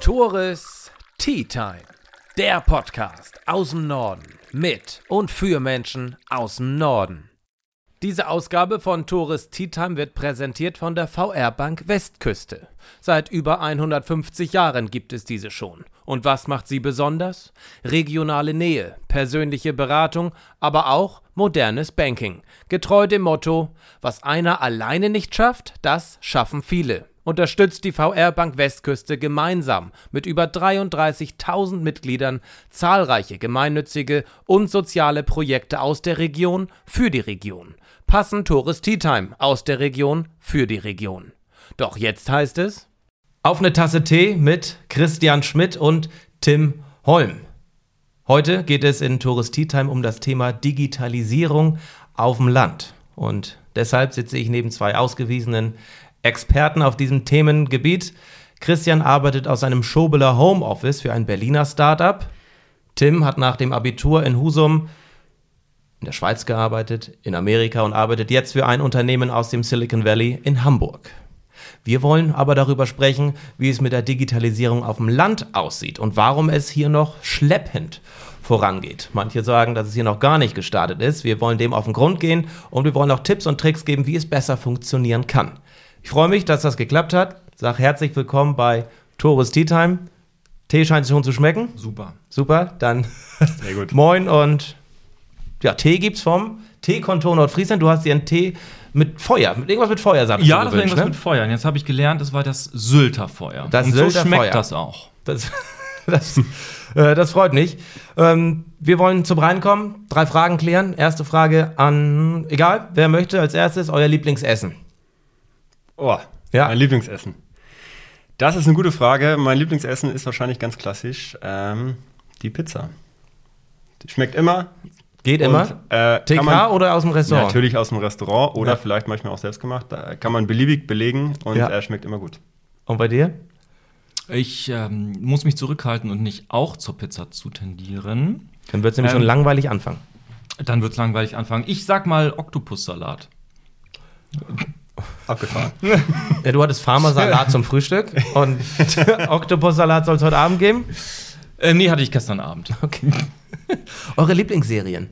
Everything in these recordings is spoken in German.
Tores Tea Time, der Podcast aus dem Norden mit und für Menschen aus dem Norden. Diese Ausgabe von Tores Tea Time wird präsentiert von der VR Bank Westküste. Seit über 150 Jahren gibt es diese schon. Und was macht sie besonders? Regionale Nähe, persönliche Beratung, aber auch modernes Banking. Getreu dem Motto, was einer alleine nicht schafft, das schaffen viele unterstützt die VR Bank Westküste gemeinsam mit über 33.000 Mitgliedern zahlreiche gemeinnützige und soziale Projekte aus der Region für die Region. Passend Tourist Tea Time aus der Region für die Region. Doch jetzt heißt es auf eine Tasse Tee mit Christian Schmidt und Tim Holm. Heute geht es in Tourist Tea Time um das Thema Digitalisierung auf dem Land. Und deshalb sitze ich neben zwei ausgewiesenen Experten auf diesem Themengebiet. Christian arbeitet aus seinem Schobeler Homeoffice für ein Berliner Startup. Tim hat nach dem Abitur in Husum in der Schweiz gearbeitet, in Amerika und arbeitet jetzt für ein Unternehmen aus dem Silicon Valley in Hamburg. Wir wollen aber darüber sprechen, wie es mit der Digitalisierung auf dem Land aussieht und warum es hier noch schleppend vorangeht. Manche sagen, dass es hier noch gar nicht gestartet ist. Wir wollen dem auf den Grund gehen und wir wollen auch Tipps und Tricks geben, wie es besser funktionieren kann. Ich freue mich, dass das geklappt hat. Sag herzlich willkommen bei Tourist Tea Time. Tee scheint schon zu schmecken. Super. Super, dann moin und ja, Tee gibt's vom Teekontor Nordfriesland. Du hast dir einen Tee mit Feuer, mit irgendwas mit Feuer, sagst Ja, das war irgendwas ne? mit Feuer. Und jetzt habe ich gelernt, das war das Sylter Feuer. Das und Sylter so schmeckt Feuer. das auch. Das, das, äh, das freut mich. Ähm, wir wollen zum Reinkommen, drei Fragen klären. Erste Frage an, egal, wer möchte als erstes euer Lieblingsessen? Oh, ja. mein Lieblingsessen. Das ist eine gute Frage. Mein Lieblingsessen ist wahrscheinlich ganz klassisch ähm, die Pizza. Die schmeckt immer. Geht immer? Und, äh, TK man, oder aus dem Restaurant? natürlich aus dem Restaurant oder ja. vielleicht manchmal auch selbst gemacht. Da kann man beliebig belegen und ja. er schmeckt immer gut. Und bei dir? Ich ähm, muss mich zurückhalten und nicht auch zur Pizza zu tendieren. Dann wird es nämlich ähm, schon langweilig anfangen. Dann wird es langweilig anfangen. Ich sag mal Oktopussalat. Abgefahren. ja, du hattest Farmersalat zum Frühstück und Oktopussalat soll es heute Abend geben? Äh, nee, hatte ich gestern Abend. Okay. Eure Lieblingsserien?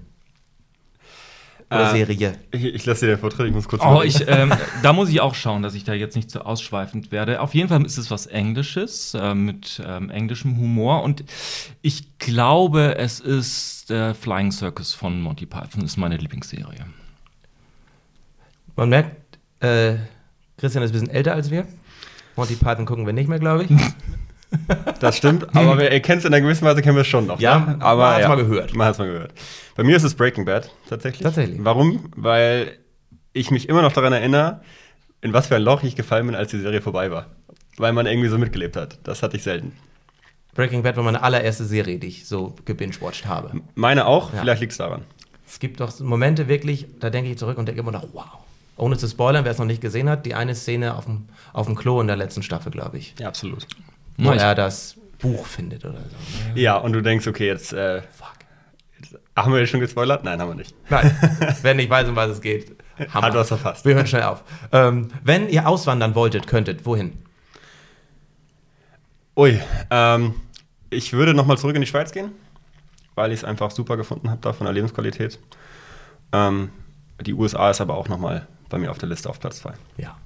Oder äh, Serie? Ich, ich lasse dir den Vortritt, ich muss kurz. Oh, ich, ähm, da muss ich auch schauen, dass ich da jetzt nicht zu so ausschweifend werde. Auf jeden Fall ist es was Englisches, äh, mit ähm, englischem Humor. Und ich glaube, es ist der Flying Circus von Monty Python, ist meine Lieblingsserie. Man merkt, äh, Christian ist ein bisschen älter als wir. Monty Python gucken wir nicht mehr, glaube ich. Das stimmt, aber wir kennen es in einer gewissen Weise, kennen wir es schon noch. Ja, ne? aber man hat es ja, mal gehört. Man hat es mal gehört. Bei mir ist es Breaking Bad, tatsächlich. Tatsächlich. Warum? Weil ich mich immer noch daran erinnere, in was für ein Loch ich gefallen bin, als die Serie vorbei war. Weil man irgendwie so mitgelebt hat. Das hatte ich selten. Breaking Bad war meine allererste Serie, die ich so gebingewatcht habe. Meine auch, ja. vielleicht liegt es daran. Es gibt doch Momente wirklich, da denke ich zurück und denke immer noch, wow ohne zu spoilern, wer es noch nicht gesehen hat, die eine Szene auf dem, auf dem Klo in der letzten Staffel, glaube ich. Ja, absolut. Wo er das Buch findet oder so. Ja, und du denkst, okay, jetzt. Äh, Fuck. Jetzt, haben wir schon gespoilert? Nein, haben wir nicht. Nein. Wer nicht weiß, um was es geht, Hammer. Hat was verfasst. Wir hören schnell auf. Ähm, wenn ihr auswandern wolltet, könntet, wohin? Ui, ähm, ich würde nochmal zurück in die Schweiz gehen, weil ich es einfach super gefunden habe da von der Lebensqualität. Ähm, die USA ist aber auch nochmal bei mir auf der Liste auf Platz 2. Ja.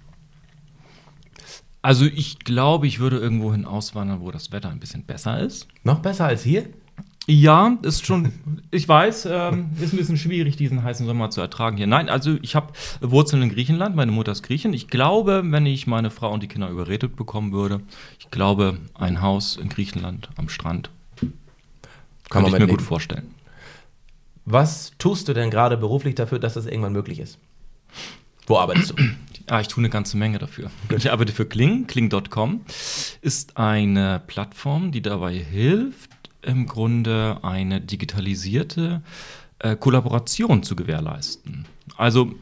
Also ich glaube, ich würde irgendwo hin auswandern, wo das Wetter ein bisschen besser ist. Noch besser als hier? Ja, ist schon, ich weiß, ähm, ist ein bisschen schwierig, diesen heißen Sommer zu ertragen hier. Nein, also ich habe Wurzeln in Griechenland, meine Mutter ist Griechin. Ich glaube, wenn ich meine Frau und die Kinder überredet bekommen würde, ich glaube, ein Haus in Griechenland am Strand kann ich mir gut vorstellen. Was tust du denn gerade beruflich dafür, dass das irgendwann möglich ist? Wo arbeitest du? Ah, ich tue eine ganze Menge dafür. Ich arbeite für Kling. Kling.com ist eine Plattform, die dabei hilft, im Grunde eine digitalisierte äh, Kollaboration zu gewährleisten. Also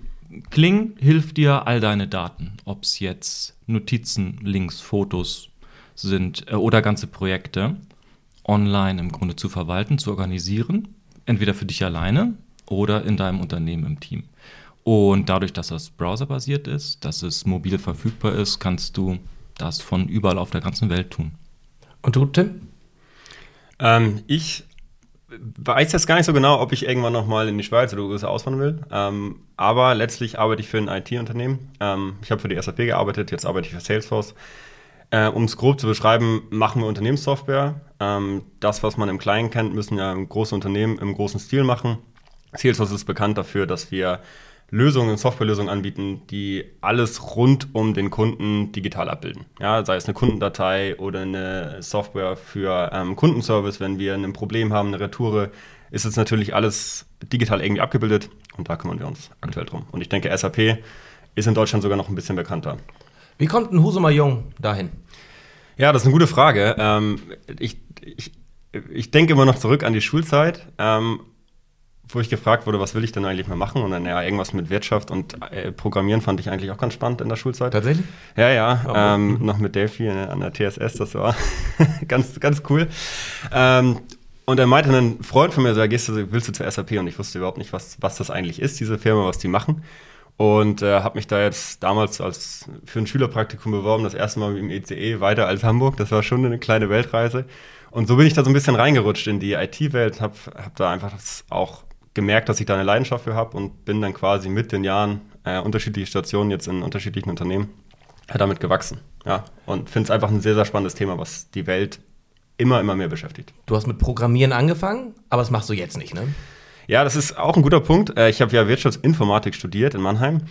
Kling hilft dir, all deine Daten, ob es jetzt Notizen, Links, Fotos sind äh, oder ganze Projekte, online im Grunde zu verwalten, zu organisieren. Entweder für dich alleine oder in deinem Unternehmen im Team. Und dadurch, dass das browserbasiert ist, dass es mobil verfügbar ist, kannst du das von überall auf der ganzen Welt tun. Und du, Tim? Ähm, ich weiß jetzt gar nicht so genau, ob ich irgendwann nochmal in die Schweiz oder USA auswandern will. Ähm, aber letztlich arbeite ich für ein IT-Unternehmen. Ähm, ich habe für die SAP gearbeitet, jetzt arbeite ich für Salesforce. Äh, um es grob zu beschreiben, machen wir Unternehmenssoftware. Ähm, das, was man im Kleinen kennt, müssen ja große Unternehmen im großen Stil machen. Salesforce ist bekannt dafür, dass wir Lösungen, Softwarelösungen anbieten, die alles rund um den Kunden digital abbilden. Ja, sei es eine Kundendatei oder eine Software für ähm, Kundenservice, wenn wir ein Problem haben, eine Retoure, ist es natürlich alles digital irgendwie abgebildet und da kümmern wir uns aktuell drum. Und ich denke, SAP ist in Deutschland sogar noch ein bisschen bekannter. Wie kommt ein Husumer Jung dahin? Ja, das ist eine gute Frage. Ähm, ich, ich, ich denke immer noch zurück an die Schulzeit. Ähm, wo ich gefragt wurde, was will ich denn eigentlich mal machen? Und dann, ja, irgendwas mit Wirtschaft und äh, Programmieren fand ich eigentlich auch ganz spannend in der Schulzeit. Tatsächlich? Ja, ja. Oh. Ähm, noch mit Delphi äh, an der TSS, das war ganz, ganz cool. Ähm, und er meinte ein Freund von mir, so, gehst du, willst du zur SAP? Und ich wusste überhaupt nicht, was, was das eigentlich ist, diese Firma, was die machen. Und äh, habe mich da jetzt damals als für ein Schülerpraktikum beworben, das erste Mal im ECE e, weiter als Hamburg. Das war schon eine kleine Weltreise. Und so bin ich da so ein bisschen reingerutscht in die IT-Welt, habe hab da einfach das auch gemerkt, dass ich da eine Leidenschaft für habe und bin dann quasi mit den Jahren äh, unterschiedliche Stationen jetzt in unterschiedlichen Unternehmen äh, damit gewachsen. Ja, und finde es einfach ein sehr, sehr spannendes Thema, was die Welt immer, immer mehr beschäftigt. Du hast mit Programmieren angefangen, aber das machst du jetzt nicht, ne? Ja, das ist auch ein guter Punkt. Äh, ich habe ja Wirtschaftsinformatik studiert in Mannheim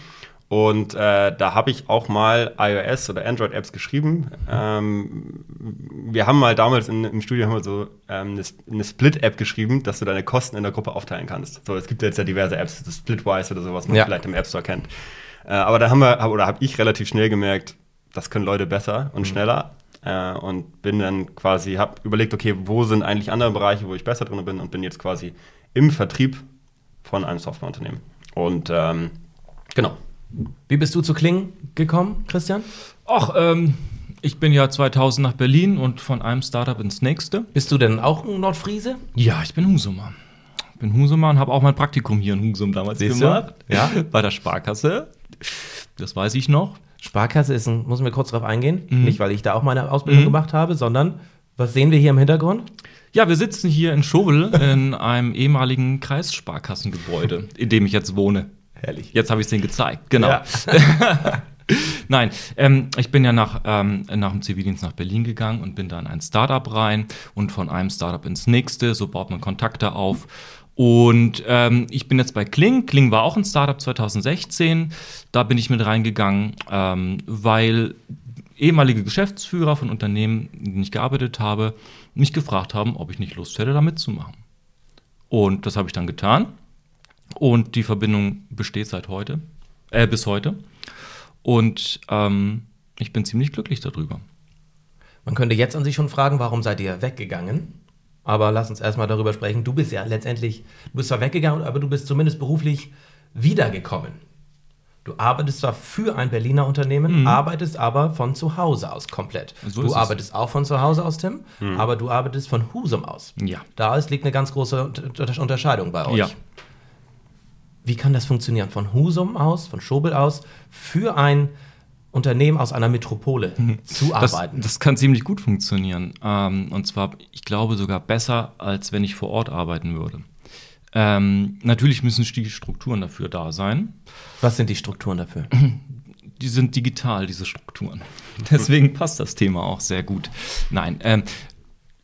und äh, da habe ich auch mal iOS oder Android-Apps geschrieben. Ähm, wir haben mal damals in, im Studio haben wir so ähm, eine, eine Split-App geschrieben, dass du deine Kosten in der Gruppe aufteilen kannst. So, es gibt jetzt ja diverse Apps, das Splitwise oder sowas, was man ja. vielleicht im App Store kennt. Äh, aber da haben wir, oder habe ich relativ schnell gemerkt, das können Leute besser und mhm. schneller. Äh, und bin dann quasi, habe überlegt, okay, wo sind eigentlich andere Bereiche, wo ich besser drin bin und bin jetzt quasi im Vertrieb von einem Softwareunternehmen. Und ähm, genau. Wie bist du zu Kling gekommen, Christian? Ach, ähm, ich bin ja 2000 nach Berlin und von einem Startup ins nächste. Bist du denn auch ein Nordfriese? Ja, ich bin Husumer. Ich bin Husumer und habe auch mein Praktikum hier in Husum damals Siehst gemacht. Du? Ja. Bei der Sparkasse. Das weiß ich noch. Sparkasse ist ein, muss mir kurz darauf eingehen. Mhm. Nicht, weil ich da auch meine Ausbildung mhm. gemacht habe, sondern was sehen wir hier im Hintergrund? Ja, wir sitzen hier in Schobel in einem ehemaligen Kreissparkassengebäude, in dem ich jetzt wohne. Herrlich. Jetzt habe ich es denen gezeigt. Genau. Ja. Nein, ähm, ich bin ja nach, ähm, nach dem Zivildienst nach Berlin gegangen und bin da in ein Startup rein und von einem Startup ins nächste. So baut man Kontakte auf. Und ähm, ich bin jetzt bei Kling. Kling war auch ein Startup 2016. Da bin ich mit reingegangen, ähm, weil ehemalige Geschäftsführer von Unternehmen, in denen ich gearbeitet habe, mich gefragt haben, ob ich nicht Lust hätte, da mitzumachen. Und das habe ich dann getan. Und die Verbindung besteht seit heute, äh, bis heute. Und ähm, ich bin ziemlich glücklich darüber. Man könnte jetzt an sich schon fragen, warum seid ihr weggegangen? Aber lass uns erstmal darüber sprechen. Du bist ja letztendlich, du bist zwar weggegangen, aber du bist zumindest beruflich wiedergekommen. Du arbeitest zwar für ein Berliner Unternehmen, mhm. arbeitest aber von zu Hause aus komplett. So du arbeitest auch von zu Hause aus, Tim, mhm. aber du arbeitest von Husum aus. Ja. Da liegt eine ganz große Unterscheidung bei euch. Ja. Wie kann das funktionieren? Von Husum aus, von Schobel aus, für ein Unternehmen aus einer Metropole mhm. zu arbeiten? Das, das, kann ziemlich gut funktionieren. Ähm, und zwar, ich glaube sogar besser, als wenn ich vor Ort arbeiten würde. Ähm, natürlich müssen die Strukturen dafür da sein. Was sind die Strukturen dafür? Die sind digital, diese Strukturen. Deswegen passt das Thema auch sehr gut. Nein, ähm,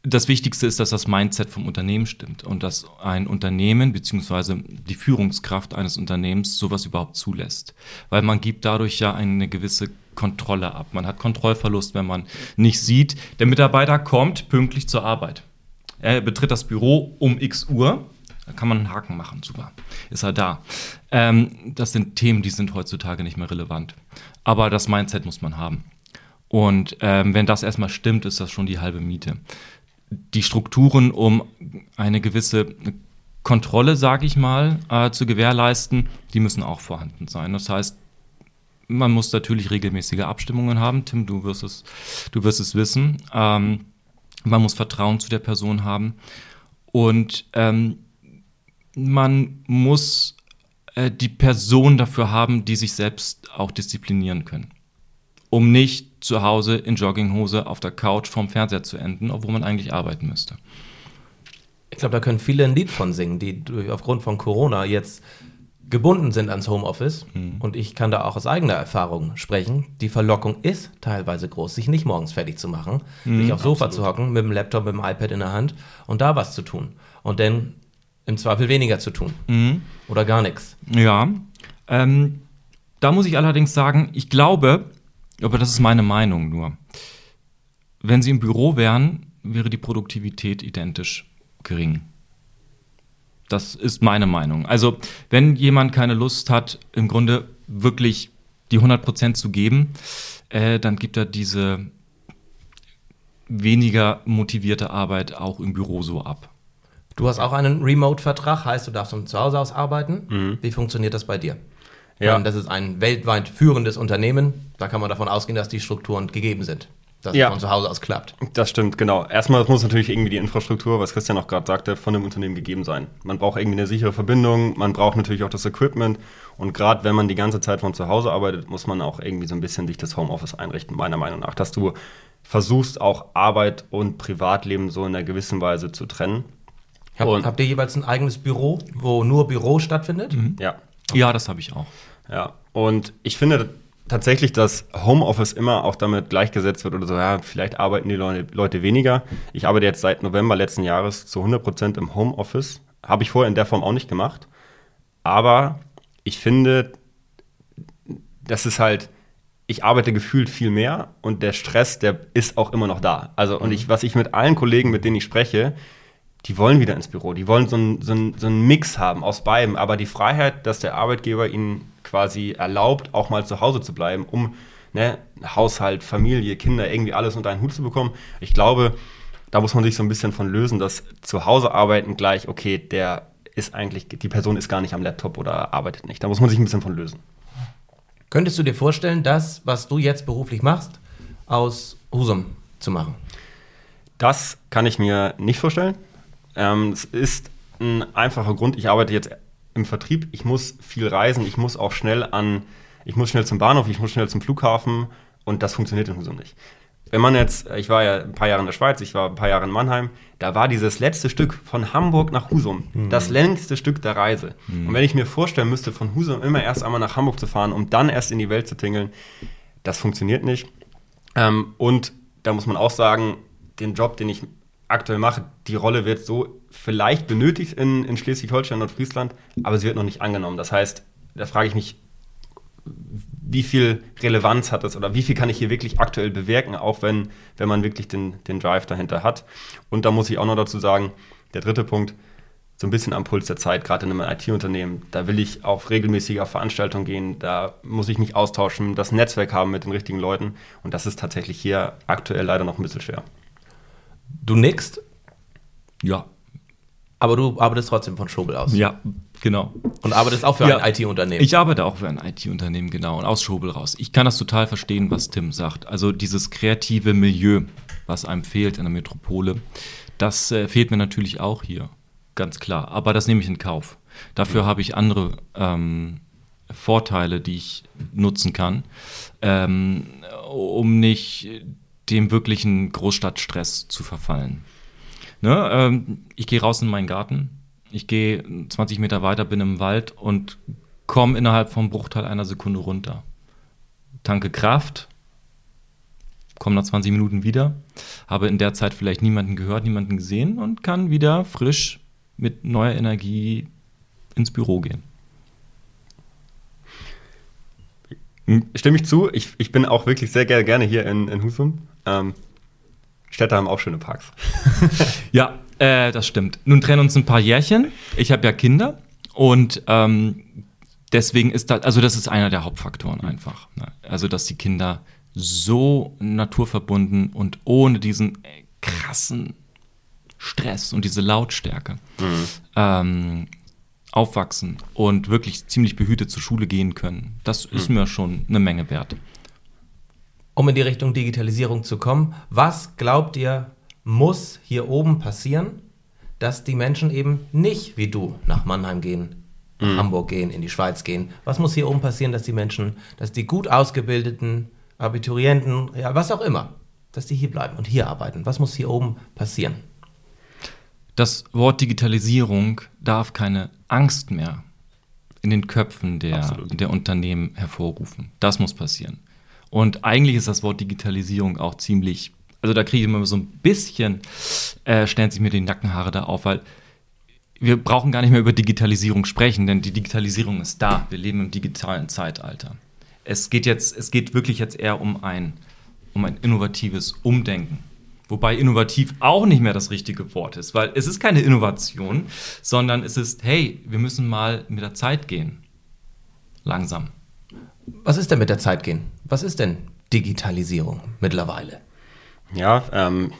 das Wichtigste ist, dass das Mindset vom Unternehmen stimmt und dass ein Unternehmen bzw. die Führungskraft eines Unternehmens sowas überhaupt zulässt. Weil man gibt dadurch ja eine gewisse Kontrolle ab. Man hat Kontrollverlust, wenn man nicht sieht, der Mitarbeiter kommt pünktlich zur Arbeit. Er betritt das Büro um x Uhr. Da kann man einen Haken machen, super. Ist er da. Ähm, das sind Themen, die sind heutzutage nicht mehr relevant. Aber das Mindset muss man haben. Und ähm, wenn das erstmal stimmt, ist das schon die halbe Miete die Strukturen, um eine gewisse Kontrolle, sage ich mal, äh, zu gewährleisten, die müssen auch vorhanden sein. Das heißt, man muss natürlich regelmäßige Abstimmungen haben. Tim, du wirst es, du wirst es wissen. Ähm, man muss Vertrauen zu der Person haben. Und ähm, man muss äh, die Person dafür haben, die sich selbst auch disziplinieren können. Um nicht zu Hause in Jogginghose auf der Couch vorm Fernseher zu enden, obwohl man eigentlich arbeiten müsste. Ich glaube, da können viele ein Lied von singen, die aufgrund von Corona jetzt gebunden sind ans Homeoffice. Mhm. Und ich kann da auch aus eigener Erfahrung sprechen. Die Verlockung ist teilweise groß, sich nicht morgens fertig zu machen, mhm, sich aufs Sofa absolut. zu hocken, mit dem Laptop, mit dem iPad in der Hand und da was zu tun. Und dann im Zweifel weniger zu tun. Mhm. Oder gar nichts. Ja. Ähm, da muss ich allerdings sagen, ich glaube, aber das ist meine Meinung nur, wenn Sie im Büro wären, wäre die Produktivität identisch gering. Das ist meine Meinung. Also, wenn jemand keine Lust hat, im Grunde wirklich die 100% zu geben, äh, dann gibt er diese weniger motivierte Arbeit auch im Büro so ab. Du hast auch einen Remote-Vertrag, heißt, du darfst von zu Hause aus arbeiten. Mhm. Wie funktioniert das bei dir? Ja. Das ist ein weltweit führendes Unternehmen. Da kann man davon ausgehen, dass die Strukturen gegeben sind dass ja. es von zu Hause aus klappt. Das stimmt, genau. Erstmal muss natürlich irgendwie die Infrastruktur, was Christian auch gerade sagte, von dem Unternehmen gegeben sein. Man braucht irgendwie eine sichere Verbindung, man braucht natürlich auch das Equipment und gerade wenn man die ganze Zeit von zu Hause arbeitet, muss man auch irgendwie so ein bisschen sich das Homeoffice einrichten, meiner Meinung nach, dass du versuchst auch Arbeit und Privatleben so in einer gewissen Weise zu trennen. Hab, habt ihr jeweils ein eigenes Büro, wo nur Büro stattfindet? Mhm. Ja. Ja, das habe ich auch. Ja, und ich finde, tatsächlich, dass Homeoffice immer auch damit gleichgesetzt wird oder so, ja, vielleicht arbeiten die Leute weniger. Ich arbeite jetzt seit November letzten Jahres zu 100 Prozent im Homeoffice. Habe ich vorher in der Form auch nicht gemacht. Aber ich finde, das ist halt, ich arbeite gefühlt viel mehr und der Stress, der ist auch immer noch da. Also, und ich, was ich mit allen Kollegen, mit denen ich spreche, die wollen wieder ins Büro. Die wollen so einen so so einen Mix haben aus beidem. Aber die Freiheit, dass der Arbeitgeber ihnen quasi erlaubt, auch mal zu Hause zu bleiben, um ne, Haushalt, Familie, Kinder, irgendwie alles unter einen Hut zu bekommen. Ich glaube, da muss man sich so ein bisschen von lösen, dass zu Hause arbeiten gleich, okay, der ist eigentlich, die Person ist gar nicht am Laptop oder arbeitet nicht. Da muss man sich ein bisschen von lösen. Könntest du dir vorstellen, das, was du jetzt beruflich machst, aus Husum zu machen? Das kann ich mir nicht vorstellen. Ähm, es ist ein einfacher Grund. Ich arbeite jetzt im Vertrieb, ich muss viel reisen, ich muss auch schnell an, ich muss schnell zum Bahnhof, ich muss schnell zum Flughafen und das funktioniert in Husum nicht. Wenn man jetzt, ich war ja ein paar Jahre in der Schweiz, ich war ein paar Jahre in Mannheim, da war dieses letzte Stück von Hamburg nach Husum mhm. das längste Stück der Reise. Mhm. Und wenn ich mir vorstellen müsste, von Husum immer erst einmal nach Hamburg zu fahren, um dann erst in die Welt zu tingeln, das funktioniert nicht. Ähm, und da muss man auch sagen, den Job, den ich aktuell mache, die Rolle wird so vielleicht benötigt in, in Schleswig-Holstein und Friesland, aber sie wird noch nicht angenommen. Das heißt, da frage ich mich, wie viel Relevanz hat das oder wie viel kann ich hier wirklich aktuell bewirken, auch wenn, wenn man wirklich den, den Drive dahinter hat. Und da muss ich auch noch dazu sagen, der dritte Punkt, so ein bisschen am Puls der Zeit, gerade in einem IT-Unternehmen. Da will ich auf regelmäßige Veranstaltungen gehen, da muss ich mich austauschen, das Netzwerk haben mit den richtigen Leuten. Und das ist tatsächlich hier aktuell leider noch ein bisschen schwer. Du nickst? Ja. Aber du arbeitest trotzdem von Schobel aus. Ja, genau. Und arbeitest auch für ja, ein IT-Unternehmen. Ich arbeite auch für ein IT-Unternehmen, genau, und aus Schobel raus. Ich kann das total verstehen, was Tim sagt. Also dieses kreative Milieu, was einem fehlt in der Metropole, das äh, fehlt mir natürlich auch hier, ganz klar. Aber das nehme ich in Kauf. Dafür mhm. habe ich andere ähm, Vorteile, die ich nutzen kann, ähm, um nicht dem wirklichen Großstadtstress zu verfallen. Ne, ähm, ich gehe raus in meinen Garten, ich gehe 20 Meter weiter, bin im Wald und komme innerhalb vom Bruchteil einer Sekunde runter. Tanke Kraft, komme nach 20 Minuten wieder, habe in der Zeit vielleicht niemanden gehört, niemanden gesehen und kann wieder frisch mit neuer Energie ins Büro gehen. Stimme ich zu. Ich, ich bin auch wirklich sehr gerne hier in, in Husum. Ähm, Städte haben auch schöne Parks. ja, äh, das stimmt. Nun trennen uns ein paar Jährchen. Ich habe ja Kinder und ähm, deswegen ist das, also das ist einer der Hauptfaktoren einfach. Ne? Also, dass die Kinder so naturverbunden und ohne diesen krassen Stress und diese Lautstärke mhm. ähm, aufwachsen und wirklich ziemlich behütet zur Schule gehen können. Das ist mhm. mir schon eine Menge wert um in die Richtung Digitalisierung zu kommen. Was glaubt ihr, muss hier oben passieren, dass die Menschen eben nicht wie du nach Mannheim gehen, nach mhm. Hamburg gehen, in die Schweiz gehen? Was muss hier oben passieren, dass die Menschen, dass die gut ausgebildeten Abiturienten, ja, was auch immer, dass die hier bleiben und hier arbeiten? Was muss hier oben passieren? Das Wort Digitalisierung darf keine Angst mehr in den Köpfen der, der Unternehmen hervorrufen. Das muss passieren. Und eigentlich ist das Wort Digitalisierung auch ziemlich, also da kriege ich immer so ein bisschen, äh, stellen sich mir die Nackenhaare da auf, weil wir brauchen gar nicht mehr über Digitalisierung sprechen, denn die Digitalisierung ist da. Wir leben im digitalen Zeitalter. Es geht jetzt, es geht wirklich jetzt eher um ein, um ein innovatives Umdenken. Wobei innovativ auch nicht mehr das richtige Wort ist, weil es ist keine Innovation, sondern es ist, hey, wir müssen mal mit der Zeit gehen. Langsam. Was ist denn mit der Zeit gehen? Was ist denn Digitalisierung mittlerweile? Ja, ähm,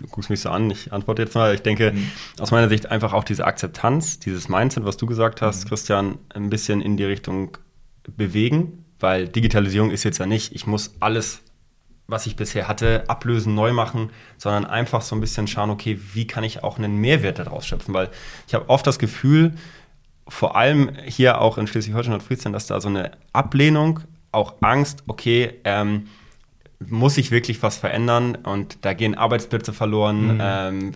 du guckst mich so an, ich antworte jetzt mal. Ich denke, mhm. aus meiner Sicht einfach auch diese Akzeptanz, dieses Mindset, was du gesagt hast, mhm. Christian, ein bisschen in die Richtung bewegen, weil Digitalisierung ist jetzt ja nicht, ich muss alles was ich bisher hatte, ablösen, neu machen, sondern einfach so ein bisschen schauen, okay, wie kann ich auch einen Mehrwert daraus schöpfen? Weil ich habe oft das Gefühl, vor allem hier auch in Schleswig-Holstein und Friesland, dass da so eine Ablehnung, auch Angst, okay, ähm, muss sich wirklich was verändern und da gehen Arbeitsplätze verloren. Mhm. Ähm,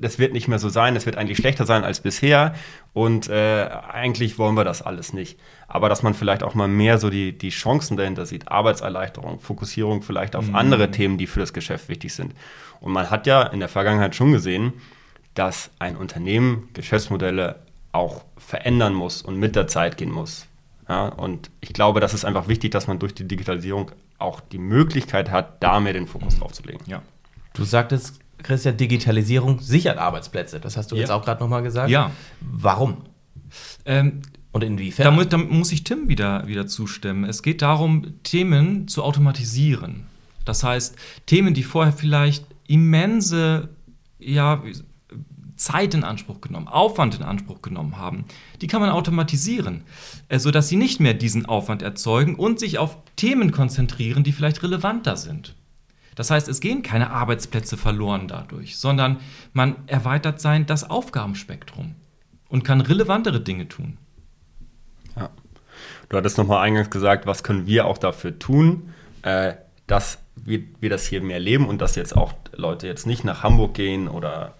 das wird nicht mehr so sein, es wird eigentlich schlechter sein als bisher und äh, eigentlich wollen wir das alles nicht. Aber dass man vielleicht auch mal mehr so die, die Chancen dahinter sieht, Arbeitserleichterung, Fokussierung vielleicht auf mhm. andere Themen, die für das Geschäft wichtig sind. Und man hat ja in der Vergangenheit schon gesehen, dass ein Unternehmen Geschäftsmodelle auch verändern muss und mit der Zeit gehen muss. Ja, und ich glaube, das ist einfach wichtig, dass man durch die Digitalisierung auch die Möglichkeit hat, da mehr den Fokus drauf zu legen. Ja. Du sagtest, Christian, Digitalisierung sichert Arbeitsplätze. Das hast du ja. jetzt auch gerade nochmal gesagt. Ja. Warum? Ähm, und inwiefern? Da, mu da, muss ich Tim wieder, wieder zustimmen. Es geht darum, Themen zu automatisieren. Das heißt, Themen, die vorher vielleicht immense ja, Zeit in Anspruch genommen, Aufwand in Anspruch genommen haben, die kann man automatisieren, äh, sodass sie nicht mehr diesen Aufwand erzeugen und sich auf Themen konzentrieren, die vielleicht relevanter sind. Das heißt, es gehen keine Arbeitsplätze verloren dadurch, sondern man erweitert sein das Aufgabenspektrum und kann relevantere Dinge tun. Ja. Du hattest nochmal eingangs gesagt, was können wir auch dafür tun, äh, dass wir, das hier mehr leben und dass jetzt auch Leute jetzt nicht nach Hamburg gehen oder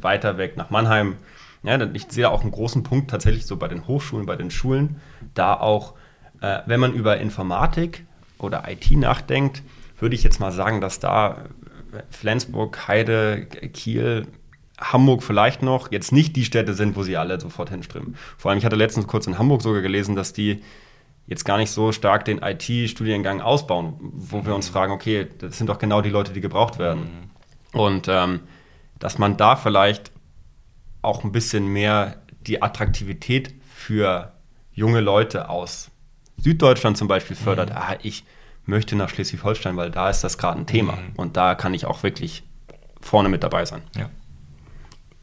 weiter weg nach Mannheim. Ja, ich sehe da auch einen großen Punkt tatsächlich so bei den Hochschulen, bei den Schulen, da auch, äh, wenn man über Informatik oder IT nachdenkt, würde ich jetzt mal sagen, dass da äh, Flensburg, Heide, Kiel, Hamburg vielleicht noch jetzt nicht die Städte sind, wo sie alle sofort hinströmen. Vor allem, ich hatte letztens kurz in Hamburg sogar gelesen, dass die jetzt gar nicht so stark den IT-Studiengang ausbauen, wo wir uns fragen, okay, das sind doch genau die Leute, die gebraucht werden. Mhm. Und ähm, dass man da vielleicht auch ein bisschen mehr die Attraktivität für junge Leute aus Süddeutschland zum Beispiel fördert. Mhm. Ah, ich möchte nach Schleswig-Holstein, weil da ist das gerade ein Thema. Mhm. Und da kann ich auch wirklich vorne mit dabei sein. Ja.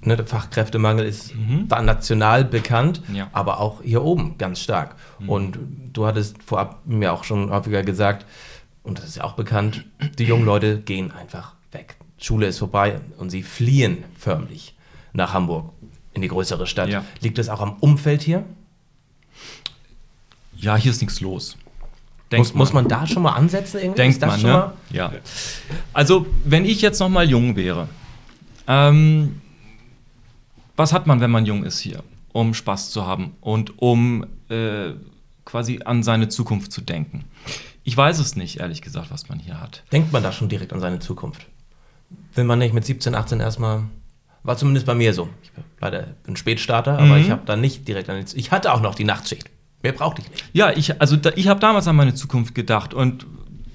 Ne, der Fachkräftemangel ist mhm. national bekannt, ja. aber auch hier oben ganz stark. Mhm. Und du hattest vorab mir auch schon häufiger gesagt, und das ist ja auch bekannt, die jungen Leute gehen einfach weg. Schule ist vorbei und sie fliehen förmlich nach Hamburg in die größere Stadt. Ja. Liegt das auch am Umfeld hier? Ja, hier ist nichts los. Muss, muss, man da schon mal ansetzen? Irgendwie? Denkt man, ne? Ja. Also, wenn ich jetzt noch mal jung wäre, ähm, was hat man, wenn man jung ist hier? Um Spaß zu haben und um äh, quasi an seine Zukunft zu denken. Ich weiß es nicht, ehrlich gesagt, was man hier hat. Denkt man da schon direkt an seine Zukunft? Will man nicht mit 17, 18 erstmal. War zumindest bei mir so. Ich bin, leider bin Spätstarter, aber mhm. ich habe dann nicht direkt an die, Ich hatte auch noch die Nachtschicht. Mehr brauchte ich nicht. Ja, ich, also da, ich habe damals an meine Zukunft gedacht und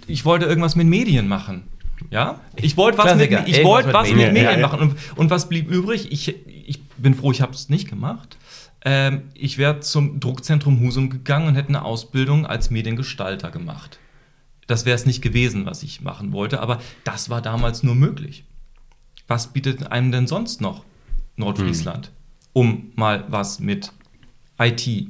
ich wollte irgendwas mit Medien machen. Ja, ich wollte was, mit, ich wollt was mit Medien, mit Medien ja, machen. Und, und, was blieb übrig? Ich, ich bin froh, ich habe es nicht gemacht. Ähm, ich wäre zum Druckzentrum Husum gegangen und hätte eine Ausbildung als Mediengestalter gemacht. Das wäre es nicht gewesen, was ich machen wollte, aber das war damals nur möglich was bietet einem denn sonst noch Nordfriesland, hm. um mal was mit IT,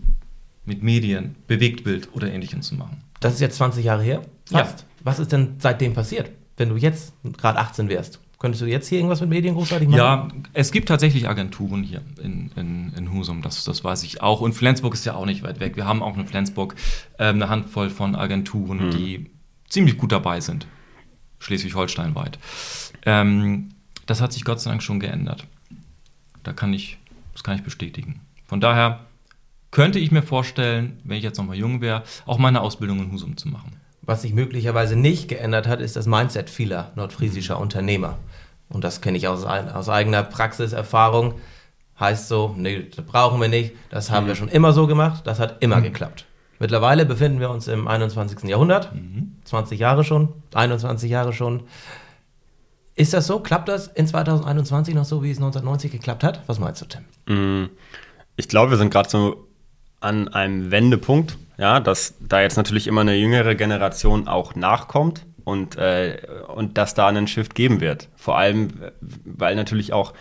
mit Medien, Bewegtbild oder ähnlichem zu machen? Das ist jetzt 20 Jahre her? Fast. Ja. Was ist denn seitdem passiert, wenn du jetzt gerade 18 wärst? Könntest du jetzt hier irgendwas mit Medien großartig machen? Ja, es gibt tatsächlich Agenturen hier in, in, in Husum, das, das weiß ich auch. Und Flensburg ist ja auch nicht weit weg. Wir haben auch in Flensburg äh, eine Handvoll von Agenturen, hm. die ziemlich gut dabei sind. Schleswig-Holstein weit. Ähm, das hat sich Gott sei Dank schon geändert. Da kann ich, das kann ich bestätigen. Von daher könnte ich mir vorstellen, wenn ich jetzt nochmal jung wäre, auch meine Ausbildung in Husum zu machen. Was sich möglicherweise nicht geändert hat, ist das Mindset vieler nordfriesischer Unternehmer. Und das kenne ich aus, aus eigener Praxiserfahrung. Heißt so, nee, das brauchen wir nicht, das haben mhm. wir schon immer so gemacht, das hat immer mhm. geklappt. Mittlerweile befinden wir uns im 21. Jahrhundert, mhm. 20 Jahre schon, 21 Jahre schon. Ist das so? Klappt das in 2021 noch so, wie es 1990 geklappt hat? Was meinst du, Tim? Mm, ich glaube, wir sind gerade so an einem Wendepunkt, ja, dass da jetzt natürlich immer eine jüngere Generation auch nachkommt und, äh, und dass da einen Shift geben wird. Vor allem, weil natürlich auch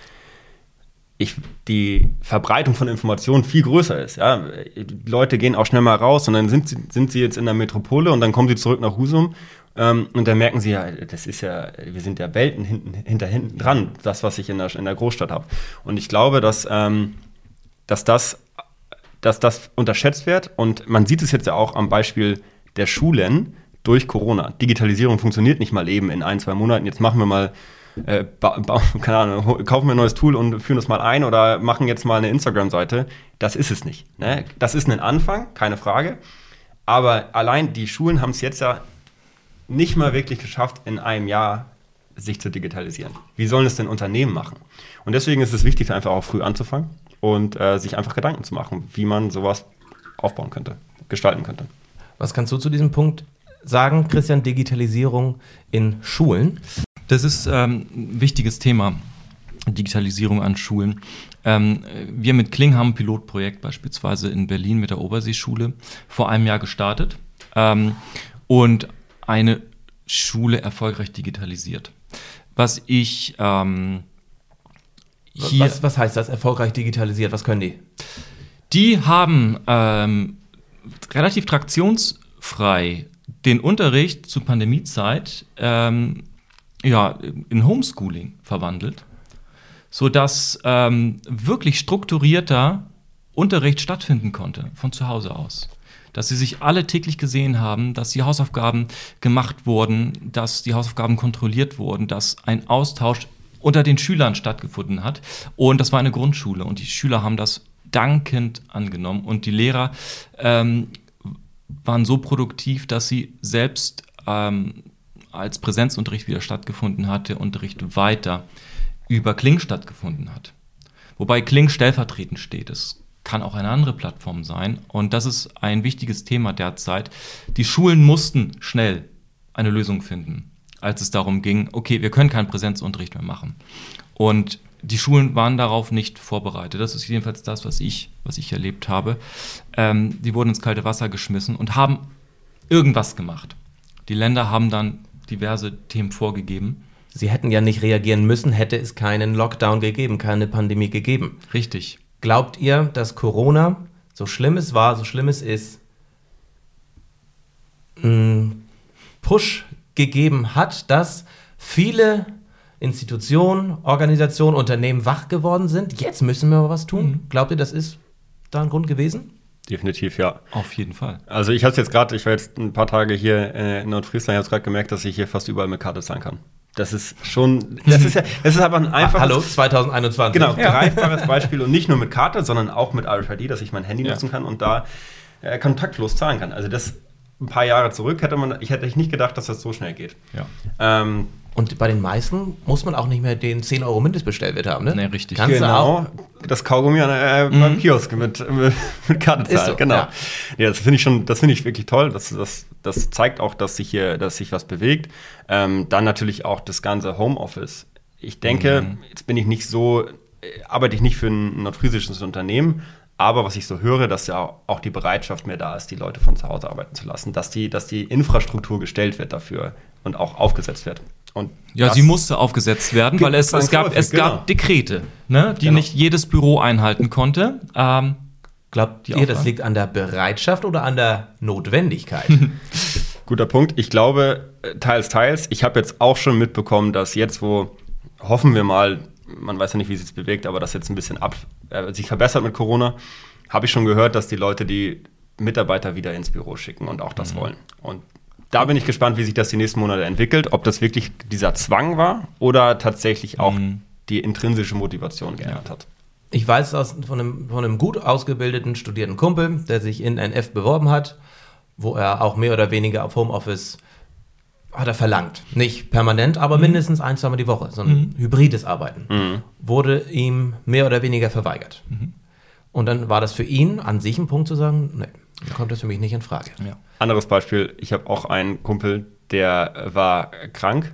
ich, die Verbreitung von Informationen viel größer ist. Ja? Die Leute gehen auch schnell mal raus und dann sind sie, sind sie jetzt in der Metropole und dann kommen sie zurück nach Husum ähm, und dann merken sie ja, das ist ja, wir sind ja Welten hinten, hinter hinten dran, das, was ich in der, in der Großstadt habe. Und ich glaube, dass, ähm, dass, das, dass das unterschätzt wird und man sieht es jetzt ja auch am Beispiel der Schulen durch Corona. Digitalisierung funktioniert nicht mal eben in ein, zwei Monaten. Jetzt machen wir mal äh, keine Ahnung, kaufen wir ein neues Tool und führen das mal ein oder machen jetzt mal eine Instagram-Seite. Das ist es nicht. Ne? Das ist ein Anfang, keine Frage. Aber allein die Schulen haben es jetzt ja nicht mal wirklich geschafft, in einem Jahr sich zu digitalisieren. Wie sollen es denn Unternehmen machen? Und deswegen ist es wichtig, einfach auch früh anzufangen und äh, sich einfach Gedanken zu machen, wie man sowas aufbauen könnte, gestalten könnte. Was kannst du zu diesem Punkt sagen, Christian, Digitalisierung in Schulen? Das ist ähm, ein wichtiges Thema. Digitalisierung an Schulen. Ähm, wir mit Kling haben ein Pilotprojekt beispielsweise in Berlin mit der Oberseeschule vor einem Jahr gestartet ähm, und eine Schule erfolgreich digitalisiert. Was ich ähm, hier. Was, was, heißt das, erfolgreich digitalisiert? Was können die? Die haben ähm, relativ traktionsfrei den Unterricht zur Pandemiezeit ähm, ja, in Homeschooling verwandelt, sodass ähm, wirklich strukturierter Unterricht stattfinden konnte von zu Hause aus. Dass sie sich alle täglich gesehen haben, dass die Hausaufgaben gemacht wurden, dass die Hausaufgaben kontrolliert wurden, dass ein Austausch unter den Schülern stattgefunden hat. Und das war eine Grundschule und die Schüler haben das dankend angenommen und die Lehrer ähm, waren so produktiv, dass sie selbst ähm, als Präsenzunterricht wieder stattgefunden hat, der Unterricht weiter über Kling stattgefunden hat. Wobei Kling stellvertretend steht. Es kann auch eine andere Plattform sein. Und das ist ein wichtiges Thema derzeit. Die Schulen mussten schnell eine Lösung finden, als es darum ging, okay, wir können keinen Präsenzunterricht mehr machen. Und die Schulen waren darauf nicht vorbereitet. Das ist jedenfalls das, was ich, was ich erlebt habe. Ähm, die wurden ins kalte Wasser geschmissen und haben irgendwas gemacht. Die Länder haben dann diverse Themen vorgegeben. Sie hätten ja nicht reagieren müssen, hätte es keinen Lockdown gegeben, keine Pandemie gegeben. Richtig. Glaubt ihr, dass Corona, so schlimm es war, so schlimm es ist, einen Push gegeben hat, dass viele Institutionen, Organisationen, Unternehmen wach geworden sind? Jetzt müssen wir was tun. Mhm. Glaubt ihr, das ist da ein Grund gewesen? Definitiv, ja. Auf jeden Fall. Also ich habe jetzt gerade, ich war jetzt ein paar Tage hier äh, in Nordfriesland, ich habe gerade gemerkt, dass ich hier fast überall mit Karte zahlen kann. Das ist schon, das ist ja, das ist aber ein einfaches. Hallo, 2021. Genau, ja. greifbares Beispiel und nicht nur mit Karte, sondern auch mit RFID, dass ich mein Handy ja. nutzen kann und da äh, kontaktlos zahlen kann. Also das ein paar Jahre zurück hätte man, ich hätte nicht gedacht, dass das so schnell geht. Ja. Ähm, und bei den meisten muss man auch nicht mehr den 10 Euro Mindestbestellwert haben, ne? Nee, richtig. Kannst genau, das Kaugummi an, äh, mhm. beim Kiosk mit, mit, mit Karte so, genau. Ja, ja das finde ich schon, das finde ich wirklich toll. Das, das, das zeigt auch, dass sich hier, dass sich was bewegt. Ähm, dann natürlich auch das ganze Homeoffice. Ich denke, mhm. jetzt bin ich nicht so, äh, arbeite ich nicht für ein nordfriesisches Unternehmen, aber was ich so höre, dass ja auch die Bereitschaft mehr da ist, die Leute von zu Hause arbeiten zu lassen, dass die, dass die Infrastruktur gestellt wird dafür und auch aufgesetzt wird. Und ja, sie musste aufgesetzt werden, weil es, es, gab, es genau. gab Dekrete, ne, die genau. nicht jedes Büro einhalten konnte. Ähm, Glaubt ihr, das liegt an der Bereitschaft oder an der Notwendigkeit? Guter Punkt. Ich glaube, äh, teils, teils. Ich habe jetzt auch schon mitbekommen, dass jetzt, wo hoffen wir mal, man weiß ja nicht, wie es sich bewegt, aber das jetzt ein bisschen ab, äh, sich verbessert mit Corona, habe ich schon gehört, dass die Leute die Mitarbeiter wieder ins Büro schicken und auch das mhm. wollen. Und da bin ich gespannt, wie sich das die nächsten Monate entwickelt, ob das wirklich dieser Zwang war oder tatsächlich auch Mhm. die intrinsische Motivation geändert hat. Ich weiß aus, von, einem, von einem gut ausgebildeten, studierten Kumpel, der sich in NF beworben hat, wo er auch mehr oder weniger auf Homeoffice hat er verlangt. Nicht permanent, aber mindestens ein, zweimal die Woche. So ein hybrides Arbeiten. Wurde ihm mehr oder weniger verweigert. Und dann war das für ihn an sich ein Punkt zu sagen, nee, kommt das für mich nicht in Frage. Ja. Anderes Beispiel, ich habe auch einen Kumpel, der war krank.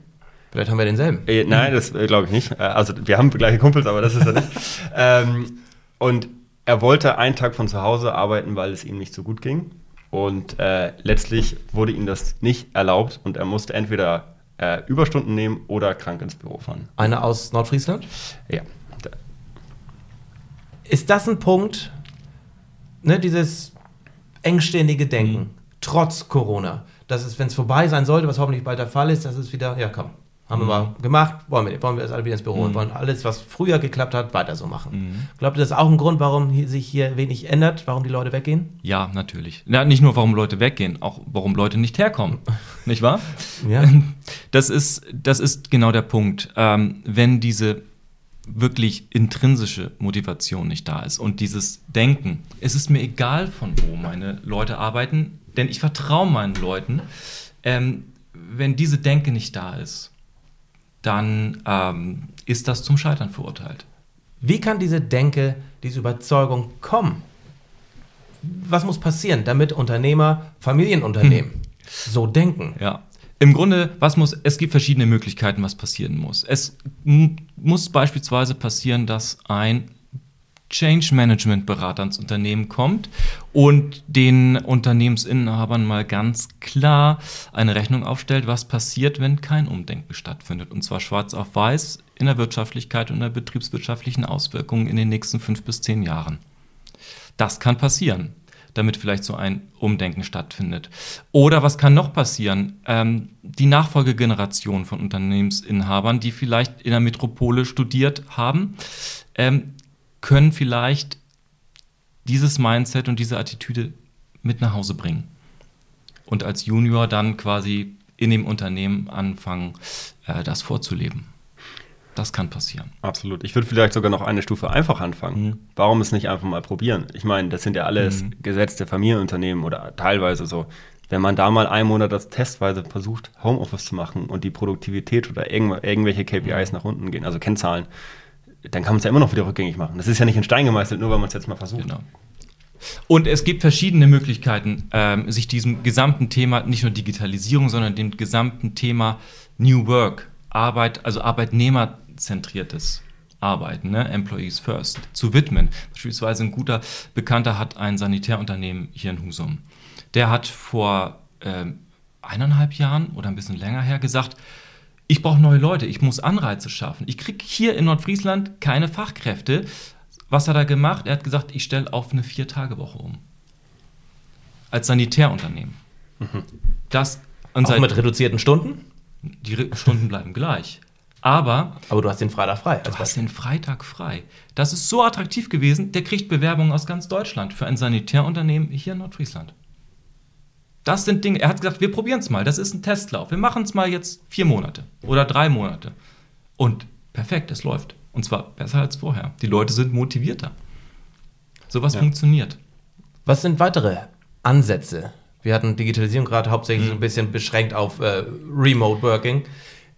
Vielleicht haben wir denselben. Äh, nein, das äh, glaube ich nicht. Äh, also wir haben gleiche Kumpels, aber das ist er nicht. ähm, und er wollte einen Tag von zu Hause arbeiten, weil es ihm nicht so gut ging. Und äh, letztlich wurde ihm das nicht erlaubt und er musste entweder äh, Überstunden nehmen oder krank ins Büro fahren. Einer aus Nordfriesland? Ja. Ist das ein Punkt, ne, dieses engständige Denken, Mhm. trotz Corona, dass es, wenn es vorbei sein sollte, was hoffentlich bald der Fall ist, dass es wieder, ja komm, haben wir mal gemacht, wollen wir, wollen wir jetzt alle wieder ins Büro und wollen alles, was früher geklappt hat, weiter so machen. Glaubt ihr, das ist auch ein Grund, warum hier, sich hier wenig ändert, warum die Leute weggehen? Ja, natürlich. Ja, nicht nur, warum Leute weggehen, auch warum Leute nicht herkommen. nicht wahr? Ja. Das ist, das ist genau der Punkt. Ähm, wenn diese wirklich intrinsische Motivation nicht da ist und dieses Denken, es ist mir egal, von wo meine Leute arbeiten, denn ich vertraue meinen Leuten. Ähm, wenn diese Denke nicht da ist, dann ähm, ist das zum Scheitern verurteilt. Wie kann diese Denke, diese Überzeugung kommen? Was muss passieren, damit Unternehmer, Familienunternehmen so denken? Ja. Im Grunde, was muss, es gibt verschiedene Möglichkeiten, was passieren muss. Es muss beispielsweise passieren, dass ein Change Management Berater ins Unternehmen kommt und den Unternehmensinhabern mal ganz klar eine Rechnung aufstellt, was passiert, wenn kein Umdenken stattfindet. Und zwar schwarz auf weiß in der Wirtschaftlichkeit und der betriebswirtschaftlichen Auswirkungen in den nächsten fünf bis zehn Jahren. Das kann passieren, damit vielleicht so ein Umdenken stattfindet. Oder was kann noch passieren? Ähm, die Nachfolgegeneration von Unternehmensinhabern, die vielleicht in der Metropole studiert haben, ähm, können vielleicht dieses Mindset und diese Attitüde mit nach Hause bringen. Und als Junior dann quasi in dem Unternehmen anfangen, äh, das vorzuleben. Das kann passieren. Absolut. Ich würde vielleicht sogar noch eine Stufe einfach anfangen. Warum es nicht einfach mal probieren? Ich meine, das sind ja alles gesetzte Familienunternehmen oder teilweise so. Wenn man da mal einen Monat das testweise versucht, Homeoffice zu machen und die Produktivität oder irgendw irgendwelche KPIs nach unten gehen, also Kennzahlen, dann kann man es ja immer noch wieder rückgängig machen. Das ist ja nicht in Stein gemeißelt, nur weil man es jetzt mal versucht. Genau. Und es gibt verschiedene Möglichkeiten, ähm, sich diesem gesamten Thema, nicht nur Digitalisierung, sondern dem gesamten Thema New Work, Arbeit, also arbeitnehmerzentriertes Arbeiten, ne? Employees First, zu widmen. Beispielsweise ein guter Bekannter hat ein Sanitärunternehmen hier in Husum. Der hat vor ähm, eineinhalb Jahren oder ein bisschen länger her gesagt, ich brauche neue Leute, ich muss Anreize schaffen. Ich kriege hier in Nordfriesland keine Fachkräfte. Was hat er gemacht? Er hat gesagt, ich stelle auf eine Vier-Tage-Woche um. Als Sanitärunternehmen. Das und Auch mit reduzierten Stunden? die Re- Stunden bleiben gleich. Aber Aber du hast den Freitag frei. du hast den Freitag frei. Das ist so attraktiv gewesen, der kriegt Bewerbungen aus ganz Deutschland für ein Sanitärunternehmen hier in Nordfriesland. Das sind Dinge, er hat gesagt, wir probieren es mal, das ist ein Testlauf. Wir machen es mal jetzt vier Monate oder drei Monate. Und perfekt, es läuft. Und zwar besser als vorher. Die Leute sind motivierter. Sowas Ja. funktioniert. Was sind weitere Ansätze? Wir hatten Digitalisierung gerade hauptsächlich Mhm. so ein bisschen beschränkt auf äh, Remote Working.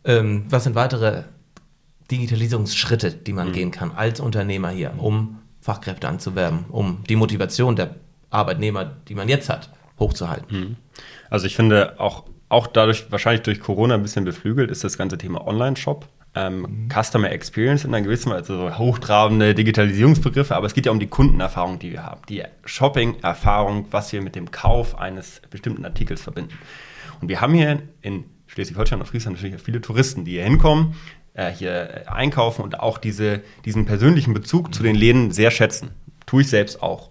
Ähm, was sind weitere Digitalisierungsschritte, die Mhm. man gehen kann als Unternehmer hier, um Fachkräfte anzuwerben, um die Motivation der Arbeitnehmer, die man jetzt hat, hochzuhalten? Also ich finde auch, auch dadurch, wahrscheinlich durch Corona ein bisschen beflügelt, ist das ganze Thema Online-Shop. Ähm, Customer Experience in einer gewissen Weise, also so hochtrabende Digitalisierungsbegriffe, aber es geht ja um die Kundenerfahrung, die wir haben. Die Shopping-Erfahrung, was wir mit dem Kauf eines bestimmten Artikels verbinden. Und wir haben hier in Schleswig-Holstein und Friesland natürlich viele Touristen, die hier hinkommen, äh, hier äh, einkaufen und auch diese, diesen persönlichen Bezug zu den Läden sehr schätzen. Tue ich selbst auch.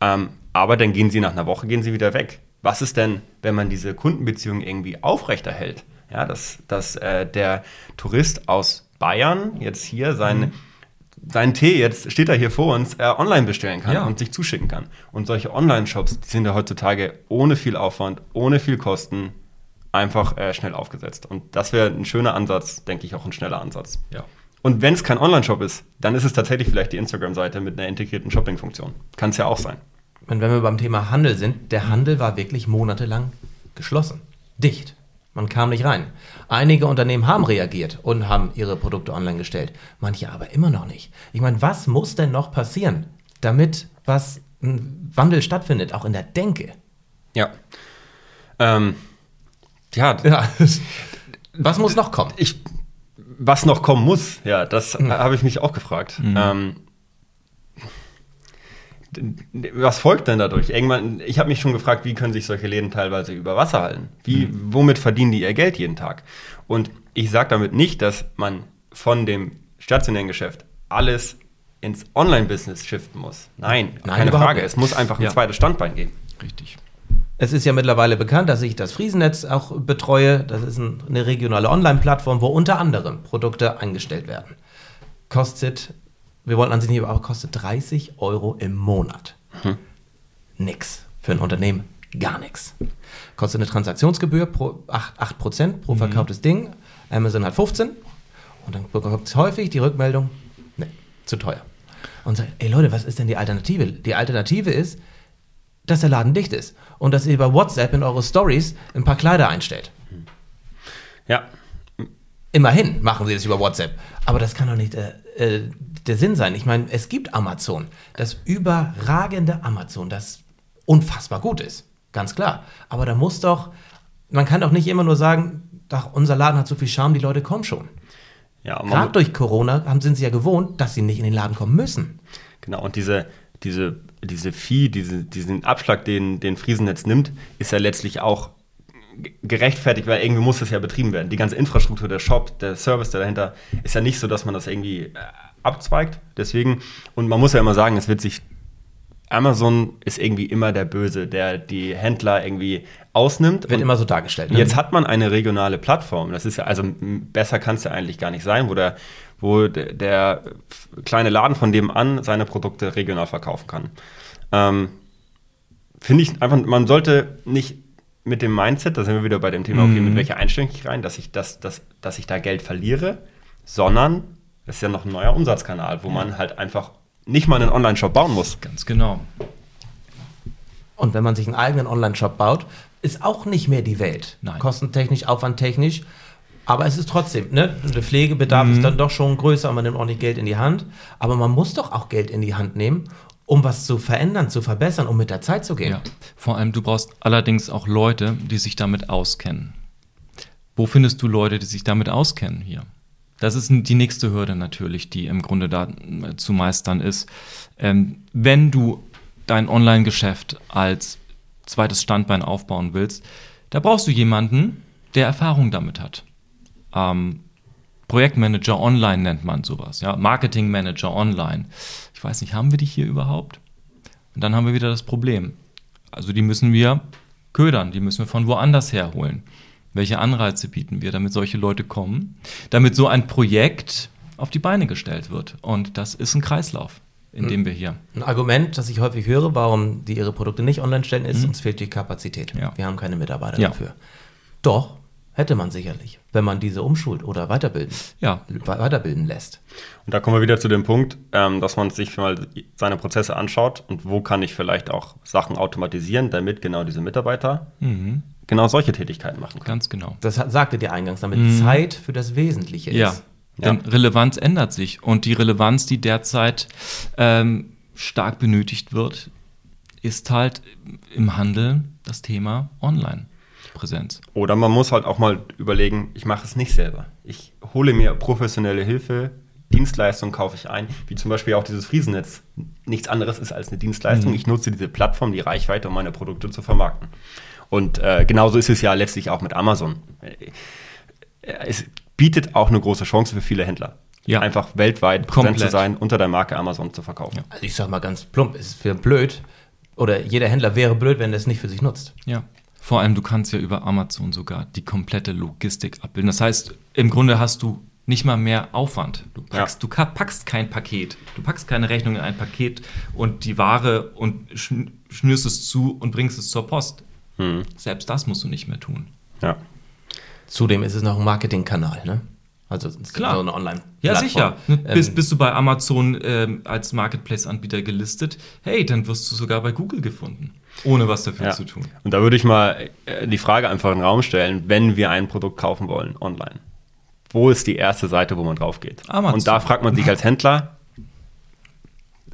Ähm, aber dann gehen sie nach einer Woche, gehen sie wieder weg. Was ist denn, wenn man diese Kundenbeziehung irgendwie aufrechterhält? Ja, dass, dass äh, der Tourist aus Bayern jetzt hier seinen seinen Tee, jetzt steht er hier vor uns, äh, online bestellen kann Ja. und sich zuschicken kann. Und solche Online-Shops, die sind ja heutzutage ohne viel Aufwand, ohne viel Kosten einfach äh, schnell aufgesetzt. Und das wäre ein schöner Ansatz, denke ich, auch ein schneller Ansatz. Ja. Und wenn es kein Online-Shop ist, dann ist es tatsächlich vielleicht die Instagram-Seite mit einer integrierten Shopping-Funktion. Kann es ja auch sein. Und wenn wir beim Thema Handel sind, der Handel war wirklich monatelang geschlossen, dicht. Man kam nicht rein. Einige Unternehmen haben reagiert und haben ihre Produkte online gestellt, manche aber immer noch nicht. Ich meine, was muss denn noch passieren, damit was ein Wandel stattfindet, auch in der Denke? Ja. Ähm, ja, Ja. Was muss noch kommen? ich, was noch kommen muss, ja, das Mhm. habe ich mich auch gefragt. Ähm, d- d- was folgt denn dadurch? Irgendwann, ich habe mich schon gefragt, wie können sich solche Läden teilweise über Wasser halten? Wie, Mhm. Womit verdienen die ihr Geld jeden Tag? Und ich sage damit nicht, dass man von dem stationären Geschäft alles ins Online-Business shiften muss. Nein, Nein, keine Frage. nicht. Es muss einfach ein Ja. zweites Standbein geben. Richtig. Es ist ja mittlerweile bekannt, dass ich das Friesennetz auch betreue. Das ist ein, eine regionale Online-Plattform, wo unter anderem Produkte eingestellt werden. Kostet, wir wollen an sich nicht, aber kostet 30 Euro im Monat. Nix. Für ein Unternehmen gar nichts. Kostet eine Transaktionsgebühr pro 8%, 8 pro verkauftes Ding. Amazon hat 15. Und dann bekommt es häufig die Rückmeldung, nee, zu teuer. Und sagt, ey Leute, was ist denn die Alternative? Die Alternative ist, dass der Laden dicht ist und dass ihr über WhatsApp in eure Stories ein paar Kleider einstellt. Ja, Immerhin machen sie das über WhatsApp. Aber das kann doch nicht äh, äh, der Sinn sein. Ich meine, es gibt Amazon, das überragende Amazon, das unfassbar gut ist. Ganz klar. Aber da muss doch, man kann doch nicht immer nur sagen, doch, unser Laden hat so viel Charme, die Leute kommen schon. ja. Gerade durch Corona haben, sind sie ja gewohnt, dass sie nicht in den Laden kommen müssen. Genau, und diese, diese, diese Fee, diese, diesen Abschlag, den, den Friesennetz nimmt, ist ja letztlich auch gerechtfertigt, weil irgendwie muss das ja betrieben werden. Die ganze Infrastruktur, der Shop, der Service, der dahinter, ist ja nicht so, dass man das irgendwie äh, abzweigt. Deswegen, und man muss ja immer sagen, es wird sich, Amazon ist irgendwie immer der Böse, der die Händler irgendwie ausnimmt. Wird immer so dargestellt. ne? Jetzt hat man eine regionale Plattform. Das ist ja, also besser kann es ja eigentlich gar nicht sein, wo der, wo der, kleine Laden von dem an seine Produkte regional verkaufen kann. Ähm, Finde ich einfach, man sollte nicht mit dem Mindset, da sind wir wieder bei dem Thema, okay, mit welcher Einstellung ich rein, dass ich, das, das, dass ich da Geld verliere, sondern es ist ja noch ein neuer Umsatzkanal, wo man halt einfach nicht mal einen Online-Shop bauen muss. Ganz genau. Und wenn man sich einen eigenen Online-Shop baut, ist auch nicht mehr die Welt. Nein. Kostentechnisch, aufwandtechnisch. Aber es ist trotzdem, ne? Der Pflegebedarf ist dann doch schon größer und man nimmt ordentlich Geld in die Hand. Aber man muss doch auch Geld in die Hand nehmen, um was zu verändern, zu verbessern, um mit der Zeit zu gehen. Ja. Vor allem, du brauchst allerdings auch Leute, die sich damit auskennen. Wo findest du Leute, die sich damit auskennen hier? Das ist die nächste Hürde natürlich, die im Grunde da äh, zu meistern ist. Ähm, wenn du dein Online-Geschäft als zweites Standbein aufbauen willst, da brauchst du jemanden, der Erfahrung damit hat. Ähm, Projektmanager online nennt man sowas, ja, Marketingmanager online. Ich weiß nicht, haben wir die hier überhaupt? Und dann haben wir wieder das Problem. Also die müssen wir ködern, die müssen wir von woanders herholen. Welche Anreize bieten wir, damit solche Leute kommen, damit so ein Projekt auf die Beine gestellt wird? Und das ist ein Kreislauf, in dem wir hier. Ein Argument, das ich häufig höre, warum die ihre Produkte nicht online stellen, ist, uns fehlt die Kapazität. Mhm. Ja. Wir haben keine Mitarbeiter Ja. dafür. Doch, hätte man sicherlich, wenn man diese umschult oder weiterbilden, Ja, we- weiterbilden lässt. Und da kommen wir wieder zu dem Punkt, ähm, dass man sich mal seine Prozesse anschaut und wo kann ich vielleicht auch Sachen automatisieren, damit genau diese Mitarbeiter genau solche Tätigkeiten machen können. ganz genau. Das hat- sagte dir eingangs, damit Zeit für das Wesentliche ist. Mhm. Ja, denn Relevanz ändert sich und die Relevanz, die derzeit ähm, stark benötigt wird, ist halt im Handel das Thema Online-Präsenz. Oder man muss halt auch mal überlegen, ich mache es nicht selber. Ich hole mir professionelle Hilfe, Dienstleistungen kaufe ich ein, wie zum Beispiel auch dieses Friesennetz. Nichts anderes ist als eine Dienstleistung. Ich nutze diese Plattform, die Reichweite, um meine Produkte zu vermarkten. Und äh, genauso ist es ja letztlich auch mit Amazon. Äh, Es bietet auch eine große Chance für viele Händler. Ja. Einfach weltweit präsent Komplett. zu sein, unter der Marke Amazon zu verkaufen. Also ich sag mal ganz plump, es ist für blöd, oder jeder Händler wäre blöd, wenn er es nicht für sich nutzt. Ja. Vor allem, du kannst ja über Amazon sogar die komplette Logistik abbilden. Das heißt, im Grunde hast du nicht mal mehr Aufwand. Du packst, Ja. du packst kein Paket. Du packst keine Rechnung in ein Paket und die Ware und schn- schnürst es zu und bringst es zur Post. Hm. Selbst das musst du nicht mehr tun. Ja. Zudem ist es noch ein Marketingkanal, ne? Also es ist Klar. so eine online Ja, sicher. Ähm, Bist, bist du bei Amazon ähm, als Marketplace-Anbieter gelistet, hey, dann wirst du sogar bei Google gefunden, ohne was dafür Ja. zu tun. Und da würde ich mal äh, die Frage einfach in den Raum stellen, wenn wir ein Produkt kaufen wollen online. Wo ist die erste Seite, wo man drauf geht? Amazon. Und da fragt man sich als Händler,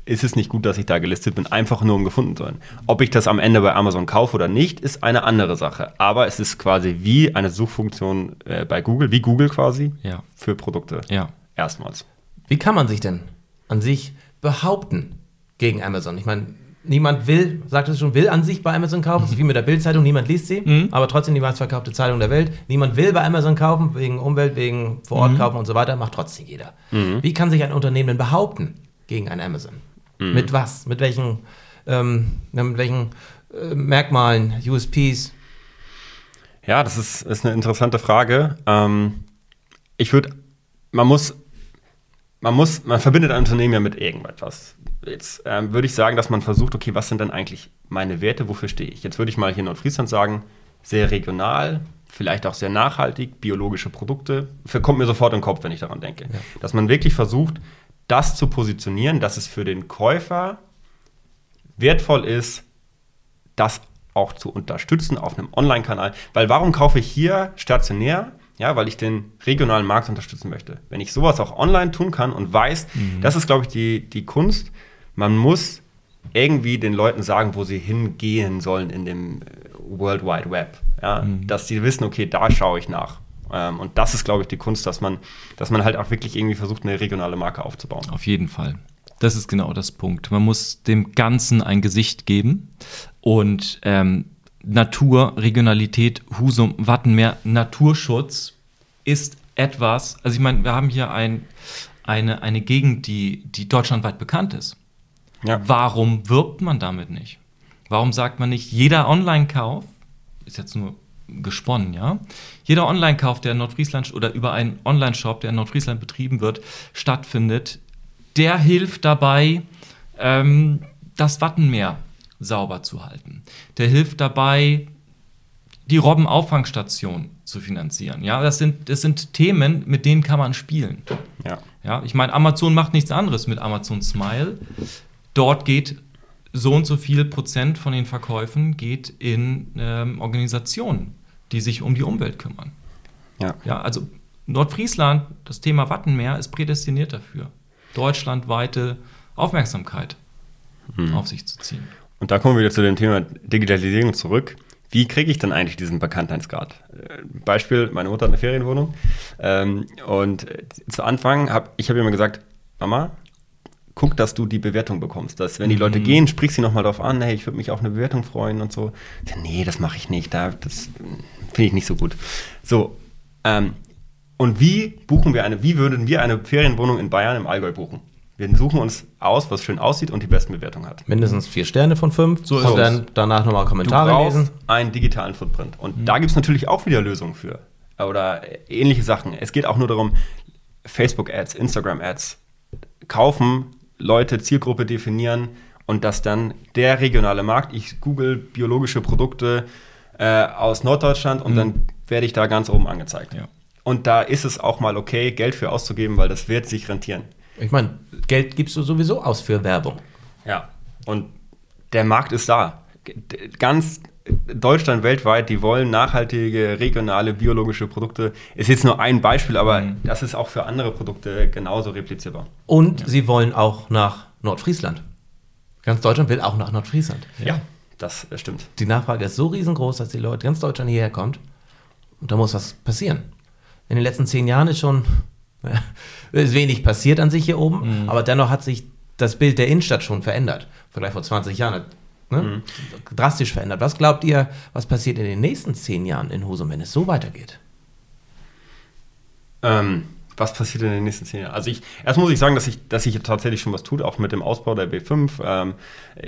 ist es nicht gut, dass ich da gelistet bin, einfach nur um gefunden zu werden. Ob ich das am Ende bei Amazon kaufe oder nicht, ist eine andere Sache. Aber es ist quasi wie eine Suchfunktion äh, bei Google, wie Google quasi, Ja. für Produkte. Ja. Erstmals. Wie kann man sich denn an sich behaupten gegen Amazon? Ich meine, niemand will, sagt es schon, will an sich bei Amazon kaufen. Das ist wie mit der Bildzeitung, niemand liest sie, aber trotzdem die meistverkaufte Zeitung der Welt. Niemand will bei Amazon kaufen, wegen Umwelt, wegen vor Ort kaufen und so weiter, macht trotzdem jeder. Wie kann sich ein Unternehmen denn behaupten gegen ein Amazon? Mit was? Mit welchen, ähm, mit welchen äh, Merkmalen, USPs? Ja, das ist, ist eine interessante Frage. Ähm, ich würde, man muss, man muss, man verbindet ein Unternehmen ja mit irgendetwas. Jetzt ähm, würde ich sagen, dass man versucht, okay, was sind denn eigentlich meine Werte, wofür stehe ich? Jetzt würde ich mal hier in Nordfriesland sagen, sehr regional, vielleicht auch sehr nachhaltig, biologische Produkte. Kommt mir sofort in den Kopf, wenn ich daran denke. Dass man wirklich versucht, das zu positionieren, dass es für den Käufer wertvoll ist, das auch zu unterstützen auf einem Online-Kanal. Weil warum kaufe ich hier stationär? Ja, weil ich den regionalen Markt unterstützen möchte. Wenn ich sowas auch online tun kann und weiß, das ist, glaube ich, die, die Kunst. Man muss irgendwie den Leuten sagen, wo sie hingehen sollen in dem äh, World Wide Web. Ja, dass sie wissen, okay, da schaue ich nach. Ähm, und das ist, glaube ich, die Kunst, dass man, dass man halt auch wirklich irgendwie versucht, eine regionale Marke aufzubauen. Auf jeden Fall. Das ist genau das Punkt. Man muss dem Ganzen ein Gesicht geben und ähm, Natur, Regionalität, Husum, Wattenmeer, Naturschutz ist etwas, also ich meine, wir haben hier ein, eine, eine Gegend, die, die deutschlandweit bekannt ist. Ja. Warum wirbt man damit nicht? Warum sagt man nicht, jeder Online-Kauf, ist jetzt nur gesponnen, ja? Jeder Online-Kauf, der in Nordfriesland oder über einen Online-Shop, der in Nordfriesland betrieben wird, stattfindet, der hilft dabei, ähm, das Wattenmeer sauber zu halten. Der hilft dabei, die Robbenauffangstation zu finanzieren. Ja, das sind, das sind Themen, mit denen kann man spielen. Ja. Ja, ich meine, Amazon macht nichts anderes mit Amazon Smile. Dort geht so und so viel Prozent von den Verkäufen geht in ähm, Organisationen, die sich um die Umwelt kümmern. Ja. Ja, also Nordfriesland, das Thema Wattenmeer ist prädestiniert dafür, deutschlandweite Aufmerksamkeit auf sich zu ziehen. Und da kommen wir wieder zu dem Thema Digitalisierung zurück. Wie kriege ich denn eigentlich diesen Bekanntheitsgrad? Äh, Beispiel, meine Mutter hat eine Ferienwohnung ähm, und äh, zu Anfang habe ich hab immer gesagt, Mama, guck, dass du die Bewertung bekommst. Dass wenn die Leute gehen, sprich sie nochmal darauf an, hey, ich würde mich auf eine Bewertung freuen und so. Ja, nee, das mache ich nicht, da, das finde ich nicht so gut. So, ähm, und wie buchen wir eine, wie würden wir eine Ferienwohnung in Bayern im Allgäu buchen? Wir suchen uns aus, was schön aussieht und die besten Bewertungen hat. Mindestens vier Sterne von fünf. So ist und dann danach nochmal Du Kommentare brauchst lesen. einen digitalen Footprint. Und da gibt es natürlich auch wieder Lösungen für. Oder ähnliche Sachen. Es geht auch nur darum, Facebook-Ads, Instagram-Ads kaufen, Leute, Zielgruppe definieren und dass dann der regionale Markt, ich google biologische Produkte äh, aus Norddeutschland und dann werde ich da ganz oben angezeigt. Ja. Und da ist es auch mal okay, Geld für auszugeben, weil das wird sich rentieren. Ich meine, Geld gibst du sowieso aus für Werbung. Ja. Und der Markt ist da. Ganz Deutschland weltweit, die wollen nachhaltige, regionale, biologische Produkte. Ist jetzt nur ein Beispiel, aber das ist auch für andere Produkte genauso replizierbar. Und sie wollen auch nach Nordfriesland. Ganz Deutschland will auch nach Nordfriesland. Ja, das äh, stimmt. Die Nachfrage ist so riesengroß, dass die Leute ganz Deutschland hierher kommt. Und da muss was passieren. In den letzten zehn Jahren ist schon ist wenig passiert an sich hier oben, aber dennoch hat sich das Bild der Innenstadt schon verändert. Im Vergleich vor 20 Jahren. Ne? Drastisch verändert. Was glaubt ihr, was passiert in den nächsten zehn Jahren in Husum, wenn es so weitergeht? Ähm, was passiert in den nächsten zehn Jahren? Also ich, erst muss ich sagen, dass ich, dass sich tatsächlich schon was tut, auch mit dem Ausbau der B5. Ähm,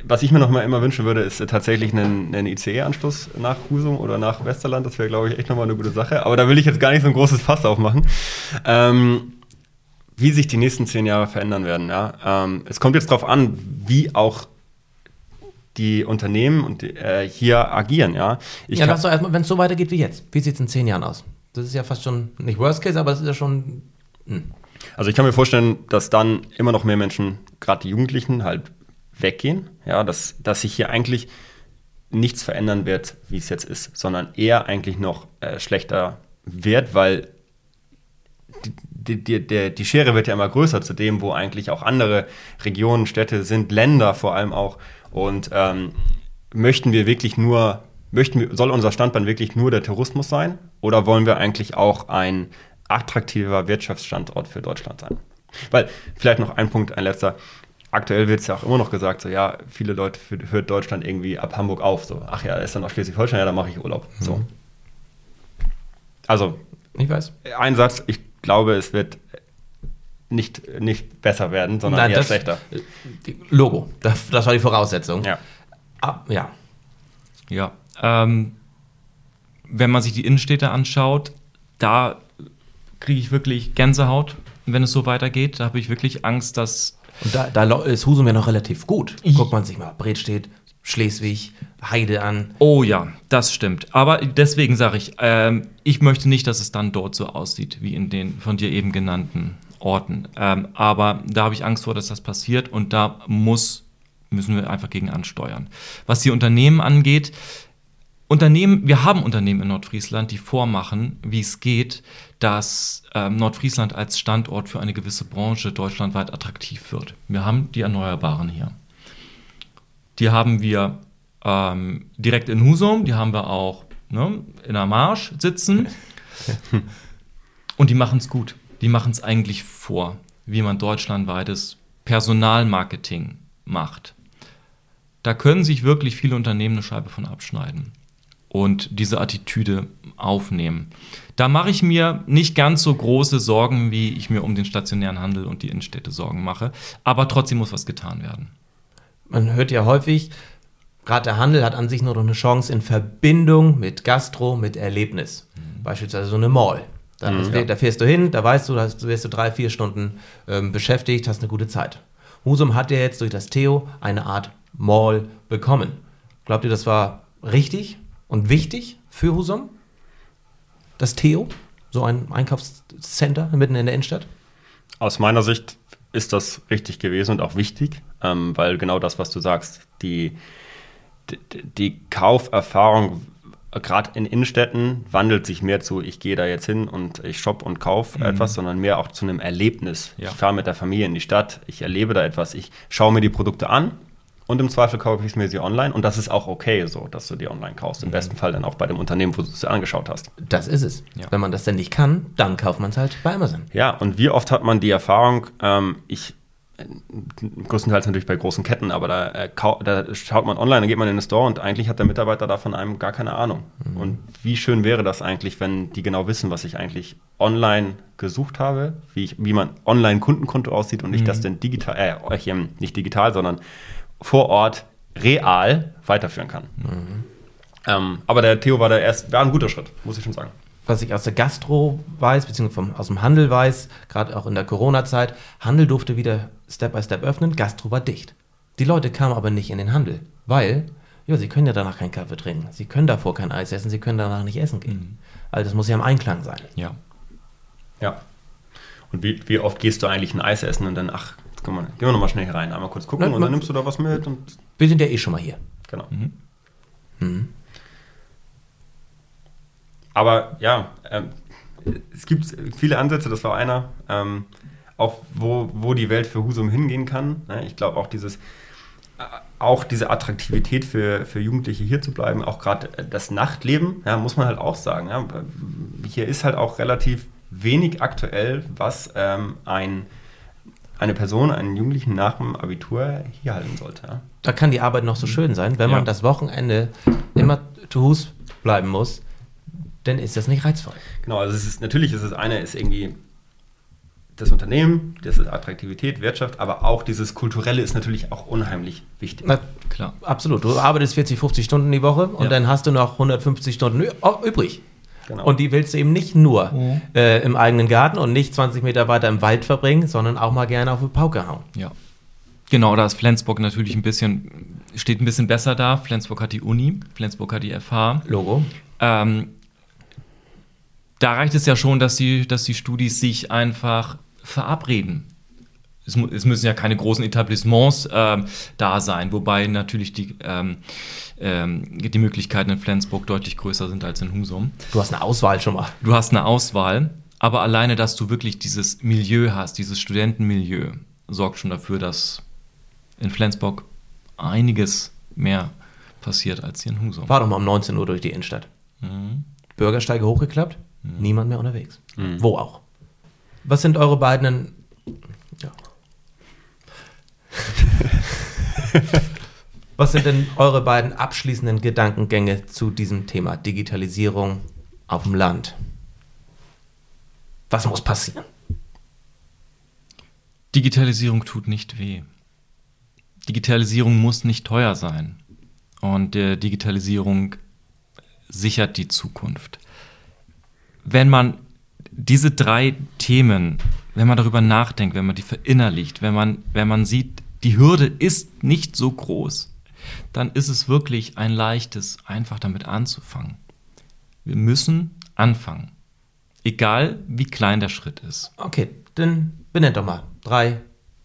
was ich mir noch mal immer wünschen würde, ist tatsächlich einen, einen ICE-Anschluss nach Husum oder nach Westerland. Das wäre, glaube ich, echt nochmal eine gute Sache. Aber da will ich jetzt gar nicht so ein großes Fass aufmachen. Ähm, wie sich die nächsten zehn Jahre verändern werden. Ja? Ähm, es kommt jetzt darauf an, wie auch die Unternehmen und äh, hier agieren. Ja, ich ja, lass doch erstmal, wenn es so weitergeht wie jetzt. Wie sieht es in zehn Jahren aus? Das ist ja fast schon, nicht Worst Case, aber es ist ja schon. Hm. Also ich kann mir vorstellen, dass dann immer noch mehr Menschen, gerade die Jugendlichen, halt weggehen. Ja, dass, dass sich hier eigentlich nichts verändern wird, wie es jetzt ist, sondern eher eigentlich noch äh, schlechter wird, weil die, die, die, die Schere wird ja immer größer zu dem, wo eigentlich auch andere Regionen, Städte sind, Länder vor allem auch. Und ähm, möchten wir wirklich nur, möchten wir, soll unser Standbein wirklich nur der Tourismus sein? Oder wollen wir eigentlich auch ein attraktiver Wirtschaftsstandort für Deutschland sein? Weil, vielleicht noch ein Punkt, ein letzter. Aktuell wird es ja auch immer noch gesagt, so ja, viele Leute hört Deutschland irgendwie ab Hamburg auf. So, ach ja, ist dann noch Schleswig-Holstein, ja, dann mache ich Urlaub. Mhm. So. Also, ich weiß. Ein Satz, ich glaube, es wird nicht, nicht besser werden, sondern Nein, eher das, schlechter. Logo, das, das, war die Voraussetzung. Ja. Ah, ja. Ja. Ähm, wenn man sich die Innenstädte anschaut, da kriege ich wirklich Gänsehaut, wenn es so weitergeht. Da habe ich wirklich Angst, dass. Und da, da ist Husum ja noch relativ gut. Guckt man sich mal Bredstedt, Schleswig, Heide an. Oh ja, das stimmt. Aber deswegen sage ich, ähm, ich möchte nicht, dass es dann dort so aussieht, wie in den von dir eben genannten Orten. Ähm, aber da habe ich Angst vor, dass das passiert und da muss, müssen wir einfach gegen ansteuern. Was die Unternehmen angeht, Unternehmen, wir haben Unternehmen in Nordfriesland, die vormachen, wie es geht, dass ähm, Nordfriesland als Standort für eine gewisse Branche deutschlandweit attraktiv wird. Wir haben die Erneuerbaren hier. Die haben wir ähm, direkt in Husum, die haben wir auch ne, in der Marsch sitzen. Und die machen es gut. Die machen es eigentlich vor, wie man deutschlandweites Personalmarketing macht. Da können sich wirklich viele Unternehmen eine Scheibe von abschneiden und diese Attitüde aufnehmen. Da mache ich mir nicht ganz so große Sorgen, wie ich mir um den stationären Handel und die Innenstädte Sorgen mache. Aber trotzdem muss was getan werden. Man hört ja häufig, gerade der Handel hat an sich nur noch eine Chance in Verbindung mit Gastro, mit Erlebnis. Mhm. Beispielsweise so eine Mall. Da, mhm, ja. da, fährst du hin, da weißt du, da wirst du drei, vier Stunden ähm, beschäftigt, hast eine gute Zeit. Husum hat ja jetzt durch das Theo eine Art Mall bekommen. Glaubt ihr, das war richtig und wichtig für Husum? Das Theo? So ein Einkaufscenter mitten in der Innenstadt? Aus meiner Sicht ist das richtig gewesen und auch wichtig, ähm, weil genau das, was du sagst, die, die, die Kauferfahrung gerade in Innenstädten wandelt sich mehr zu, ich gehe da jetzt hin und ich shop und kaufe mhm. etwas, sondern mehr auch zu einem Erlebnis. Ja. Ich fahre mit der Familie in die Stadt, ich erlebe da etwas, ich schaue mir die Produkte an und im Zweifel kaufe ich mir sie online und das ist auch okay so, dass du die online kaufst. Im mhm. besten Fall dann auch bei dem Unternehmen, wo du es angeschaut hast. Das ist es. Ja. Wenn man das denn nicht kann, dann kauft man es halt bei Amazon. Ja, und wie oft hat man die Erfahrung, ähm, ich größtenteils natürlich bei großen Ketten, aber da, äh, da, schaut man online, dann geht man in den Store und eigentlich hat der Mitarbeiter da von einem gar keine Ahnung. Mhm. Und wie schön wäre das eigentlich, wenn die genau wissen, was ich eigentlich online gesucht habe, wie, ich, wie mein Online-Kundenkonto aussieht und mhm. ich das denn digital, äh, nicht digital, sondern vor Ort real weiterführen kann. Mhm. Ähm, aber der Theo war der erst, war ein guter Schritt, muss ich schon sagen was ich aus der Gastro weiß, beziehungsweise aus dem Handel weiß, gerade auch in der Corona-Zeit, Handel durfte wieder Step by Step öffnen, Gastro war dicht. Die Leute kamen aber nicht in den Handel, weil, ja, sie können ja danach keinen Kaffee trinken, sie können davor kein Eis essen, sie können danach nicht essen gehen. Mhm. Also das muss ja im Einklang sein. Ja. Ja. Und wie, wie oft gehst du eigentlich ein Eis essen und dann, ach, jetzt gehen wir, gehen wir nochmal schnell hier rein, einmal kurz gucken Na, und dann nimmst du da was mit und. Wir sind ja eh schon mal hier. Genau. Mhm. Mhm. Aber ja, ähm, es gibt viele Ansätze, das war einer, ähm, auch wo, wo die Welt für Husum hingehen kann. Ne? Ich glaube auch dieses, äh, auch diese Attraktivität für, für Jugendliche hier zu bleiben, auch gerade das Nachtleben, ja, muss man halt auch sagen. Ja? Hier ist halt auch relativ wenig aktuell, was ähm, ein, eine Person, einen Jugendlichen nach dem Abitur hier halten sollte. Ja? Da kann die Arbeit noch so schön sein, wenn man das Wochenende immer zu Hus bleiben muss dann ist das nicht reizvoll. Genau, also es ist, natürlich ist es eine, ist irgendwie das Unternehmen, das ist Attraktivität, Wirtschaft, aber auch dieses Kulturelle ist natürlich auch unheimlich wichtig. Na, klar. Absolut. Du arbeitest 40, 50 Stunden die Woche und ja. dann hast du noch 150 Stunden übrig. Genau. Und die willst du eben nicht nur mhm. äh, im eigenen Garten und nicht 20 Meter weiter im Wald verbringen, sondern auch mal gerne auf die Pauke hauen. Ja. Genau, da ist Flensburg natürlich ein bisschen, steht ein bisschen besser da. Flensburg hat die Uni, Flensburg hat die FH. Logo. Ähm, da reicht es ja schon, dass die, dass die Studis sich einfach verabreden. Es, es müssen ja keine großen Etablissements ähm, da sein, wobei natürlich die, ähm, ähm, die Möglichkeiten in Flensburg deutlich größer sind als in Husum. Du hast eine Auswahl schon mal. Du hast eine Auswahl, aber alleine, dass du wirklich dieses Milieu hast, dieses Studentenmilieu, sorgt schon dafür, dass in Flensburg einiges mehr passiert als hier in Husum. Fahr doch mal um 19 Uhr durch die Innenstadt. Mhm. Bürgersteige hochgeklappt, niemand mehr unterwegs. Wo auch. Was sind eure beiden. Ja. Was sind denn eure beiden abschließenden Gedankengänge zu diesem Thema Digitalisierung auf dem Land? Was muss passieren? Digitalisierung tut nicht weh. Digitalisierung muss nicht teuer sein. Und äh, Digitalisierung sichert die Zukunft. Wenn man diese drei Themen, wenn man darüber nachdenkt, wenn man die verinnerlicht, wenn man, wenn man sieht, die Hürde ist nicht so groß, dann ist es wirklich ein leichtes, einfach damit anzufangen. Wir müssen anfangen. Egal wie klein der Schritt ist. Okay, dann benennt doch mal drei,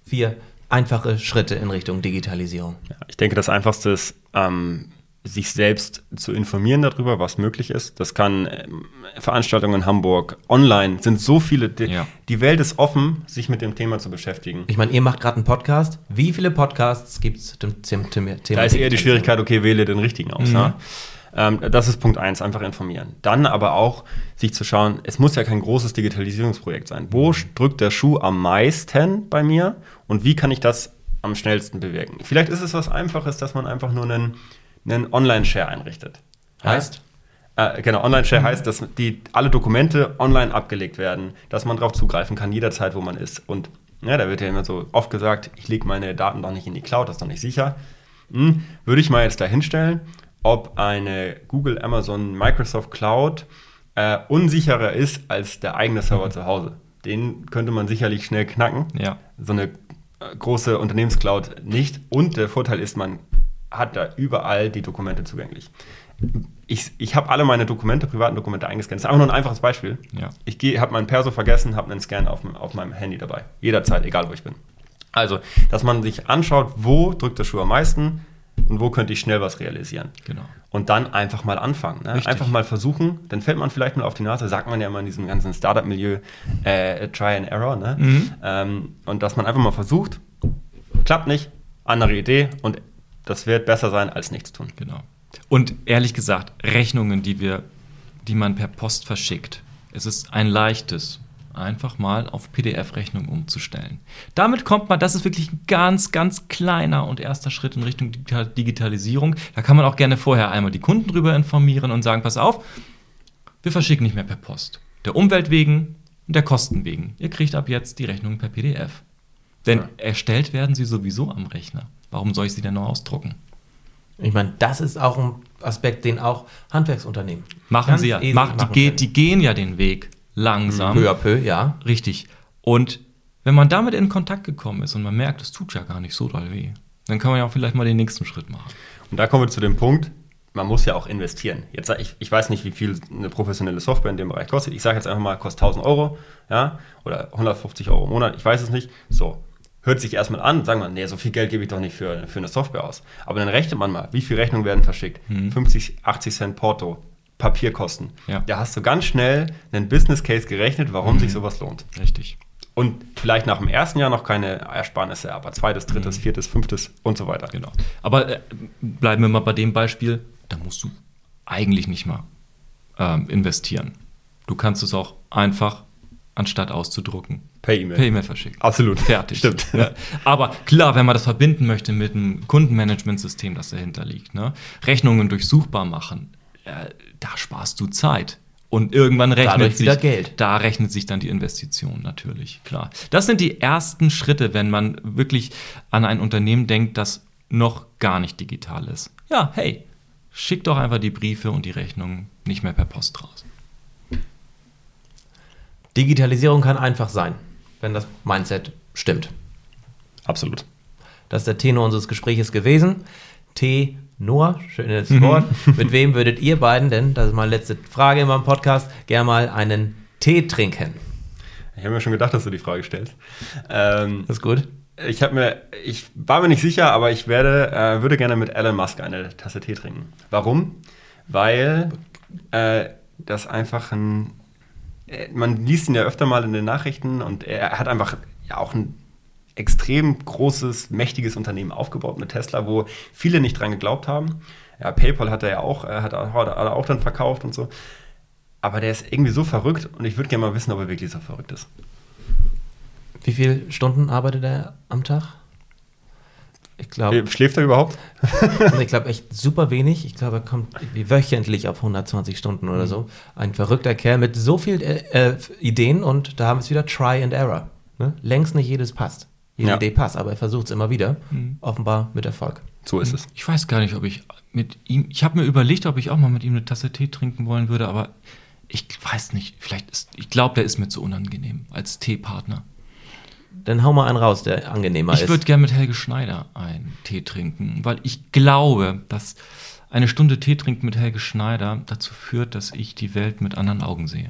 vier einfache Schritte in Richtung Digitalisierung. Ja, ich denke, das Einfachste ist, ähm, sich selbst zu informieren darüber, was möglich ist. Das kann ähm, Veranstaltungen in Hamburg, online sind so viele. Die, Ja. die Welt ist offen, sich mit dem Thema zu beschäftigen. Ich meine, ihr macht gerade einen Podcast. Wie viele Podcasts gibt es zum zum Thema? Da ist eher die Schwierigkeit, okay, wähle den richtigen aus. Ja? Ähm, das ist Punkt eins, einfach informieren. Dann aber auch sich zu schauen, es muss ja kein großes Digitalisierungsprojekt sein. Wo drückt der Schuh am meisten bei mir und wie kann ich das am schnellsten bewirken? Vielleicht ist es was Einfaches, dass man einfach nur einen, einen Online-Share einrichtet. Heißt? Äh, genau, Online-Share heißt, dass die, alle Dokumente online abgelegt werden, dass man darauf zugreifen kann, jederzeit, wo man ist. Und ja, da wird ja immer so oft gesagt, ich lege meine Daten doch nicht in die Cloud, das ist doch nicht sicher. Hm, würde ich mal jetzt da hinstellen, ob eine Google, Amazon, Microsoft Cloud äh, unsicherer ist als der eigene Server zu Hause. Den könnte man sicherlich schnell knacken. Ja. So eine äh, große Unternehmenscloud nicht. Und der Vorteil ist, man hat da überall die Dokumente zugänglich. Ich, ich habe alle meine Dokumente, privaten Dokumente eingescannt. Das ist einfach nur ein einfaches Beispiel. Ja. Ich habe meinen Perso vergessen, habe einen Scan auf, auf meinem Handy dabei. Jederzeit, egal wo ich bin. Also, dass man sich anschaut, wo drückt der Schuh am meisten und wo könnte ich schnell was realisieren. Genau. Und dann einfach mal anfangen. Ne? Einfach mal versuchen, dann fällt man vielleicht mal auf die Nase, sagt man ja immer in diesem ganzen Startup-Milieu, äh, Try and Error. Ne? Mhm. Ähm, und dass man einfach mal versucht, klappt nicht, andere Idee und das wird besser sein als nichts tun. Genau. Und ehrlich gesagt, Rechnungen, die wir, die man per Post verschickt, es ist ein leichtes, einfach mal auf PDF-Rechnung umzustellen. Damit kommt man, das ist wirklich ein ganz, ganz kleiner und erster Schritt in Richtung Digital Digitalisierung. Da kann man auch gerne vorher einmal die Kunden drüber informieren und sagen, pass auf, wir verschicken nicht mehr per Post. Der Umwelt wegen und der Kosten wegen. Ihr kriegt ab jetzt die Rechnungen per PDF. Denn Ja. erstellt werden sie sowieso am Rechner. Warum soll ich sie denn noch ausdrucken? Ich meine, das ist auch ein Aspekt, den auch Handwerksunternehmen Machen ganz sie ja. Mach, die, machen ge die gehen ja den Weg langsam. peu à peu, ja. Richtig. Und wenn man damit in Kontakt gekommen ist und man merkt, es tut ja gar nicht so doll weh, dann kann man ja auch vielleicht mal den nächsten Schritt machen. Und da kommen wir zu dem Punkt, man muss ja auch investieren. Jetzt, ich, ich weiß nicht, wie viel eine professionelle Software in dem Bereich kostet. Ich sage jetzt einfach mal, kostet 1000 Euro ja, oder 150 Euro im Monat. Ich weiß es nicht. So, hört sich erstmal an, sagen wir, nee, so viel Geld gebe ich doch nicht für, für eine Software aus. Aber dann rechnet man mal, wie viele Rechnungen werden verschickt? 50, 80 Cent Porto, Papierkosten. Ja. Da hast du ganz schnell einen Business Case gerechnet, warum sich sowas lohnt. Richtig. Und vielleicht nach dem ersten Jahr noch keine Ersparnisse, aber zweites, drittes, viertes, fünftes und so weiter. Genau. Aber äh, bleiben wir mal bei dem Beispiel, da musst du eigentlich nicht mal ähm, investieren. Du kannst es auch einfach, anstatt auszudrucken, Per E-Mail. per E-Mail verschicken. Absolut. Fertig. Stimmt. Ja. Aber klar, wenn man das verbinden möchte mit einem Kundenmanagementsystem, das dahinter liegt, ne? Rechnungen durchsuchbar machen, äh, da sparst du Zeit. Und irgendwann rechnet Dadurch sich, wieder Geld. da rechnet sich dann die Investition natürlich, klar. Das sind die ersten Schritte, wenn man wirklich an ein Unternehmen denkt, das noch gar nicht digital ist. Ja, hey, schick doch einfach die Briefe und die Rechnungen nicht mehr per Post raus. Digitalisierung kann einfach sein, wenn das Mindset stimmt. Absolut. Das ist der Tenor unseres Gespräches gewesen. T Noah, schönes Wort. Mit wem würdet ihr beiden denn, das ist meine letzte Frage in meinem Podcast, gerne mal einen Tee trinken? Ich habe mir schon gedacht, dass du die Frage stellst. Ähm, Das ist gut. ich mir, ich war mir nicht sicher, aber ich werde, äh, würde gerne mit Elon Musk eine Tasse Tee trinken. Warum? Weil äh, das einfach ein, man liest ihn ja öfter mal in den Nachrichten und er hat einfach ja auch ein extrem großes, mächtiges Unternehmen aufgebaut mit Tesla, wo viele nicht dran geglaubt haben. Ja, PayPal hat er ja auch, hat er auch dann verkauft und so. Aber der ist irgendwie so verrückt und ich würde gerne mal wissen, ob er wirklich so verrückt ist. Wie viele Stunden arbeitet er am Tag? Ich glaube, Äh, Schläft er überhaupt? ich glaube echt super wenig. Ich glaube, er kommt wöchentlich auf 120 Stunden oder so. Ein verrückter Kerl mit so vielen äh, äh, Ideen und da haben wir es wieder Try and Error. Ne? Längst nicht jedes passt. Jede Ja. Idee passt, aber er versucht es immer wieder. Offenbar mit Erfolg. So ist es. Ich weiß gar nicht, ob ich mit ihm. Ich habe mir überlegt, ob ich auch mal mit ihm eine Tasse Tee trinken wollen würde, aber ich weiß nicht. Vielleicht ist. Ich glaube, der ist mir zu unangenehm als Teepartner. Dann hau mal einen raus, der angenehmer Ich ist. würde gerne mit Helge Schneider einen Tee trinken, weil ich glaube, dass eine Stunde Tee trinken mit Helge Schneider dazu führt, dass ich die Welt mit anderen Augen sehe.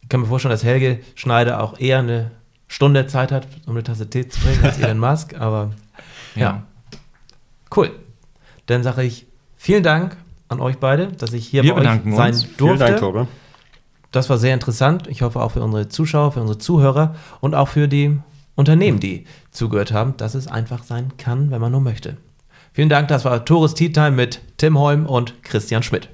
Ich kann mir vorstellen, dass Helge Schneider auch eher eine Stunde Zeit hat, um eine Tasse Tee zu trinken als Elon Musk, aber ja. Cool. Dann sage ich vielen Dank an euch beide, dass ich hier Wir bei euch bedanken sein uns. durfte. Vielen Dank, Tore. Das war sehr interessant. Ich hoffe auch für unsere Zuschauer, für unsere Zuhörer und auch für die Unternehmen, die zugehört haben, dass es einfach sein kann, wenn man nur möchte. Vielen Dank, das war Tores Tea Time mit Tim Holm und Christian Schmidt.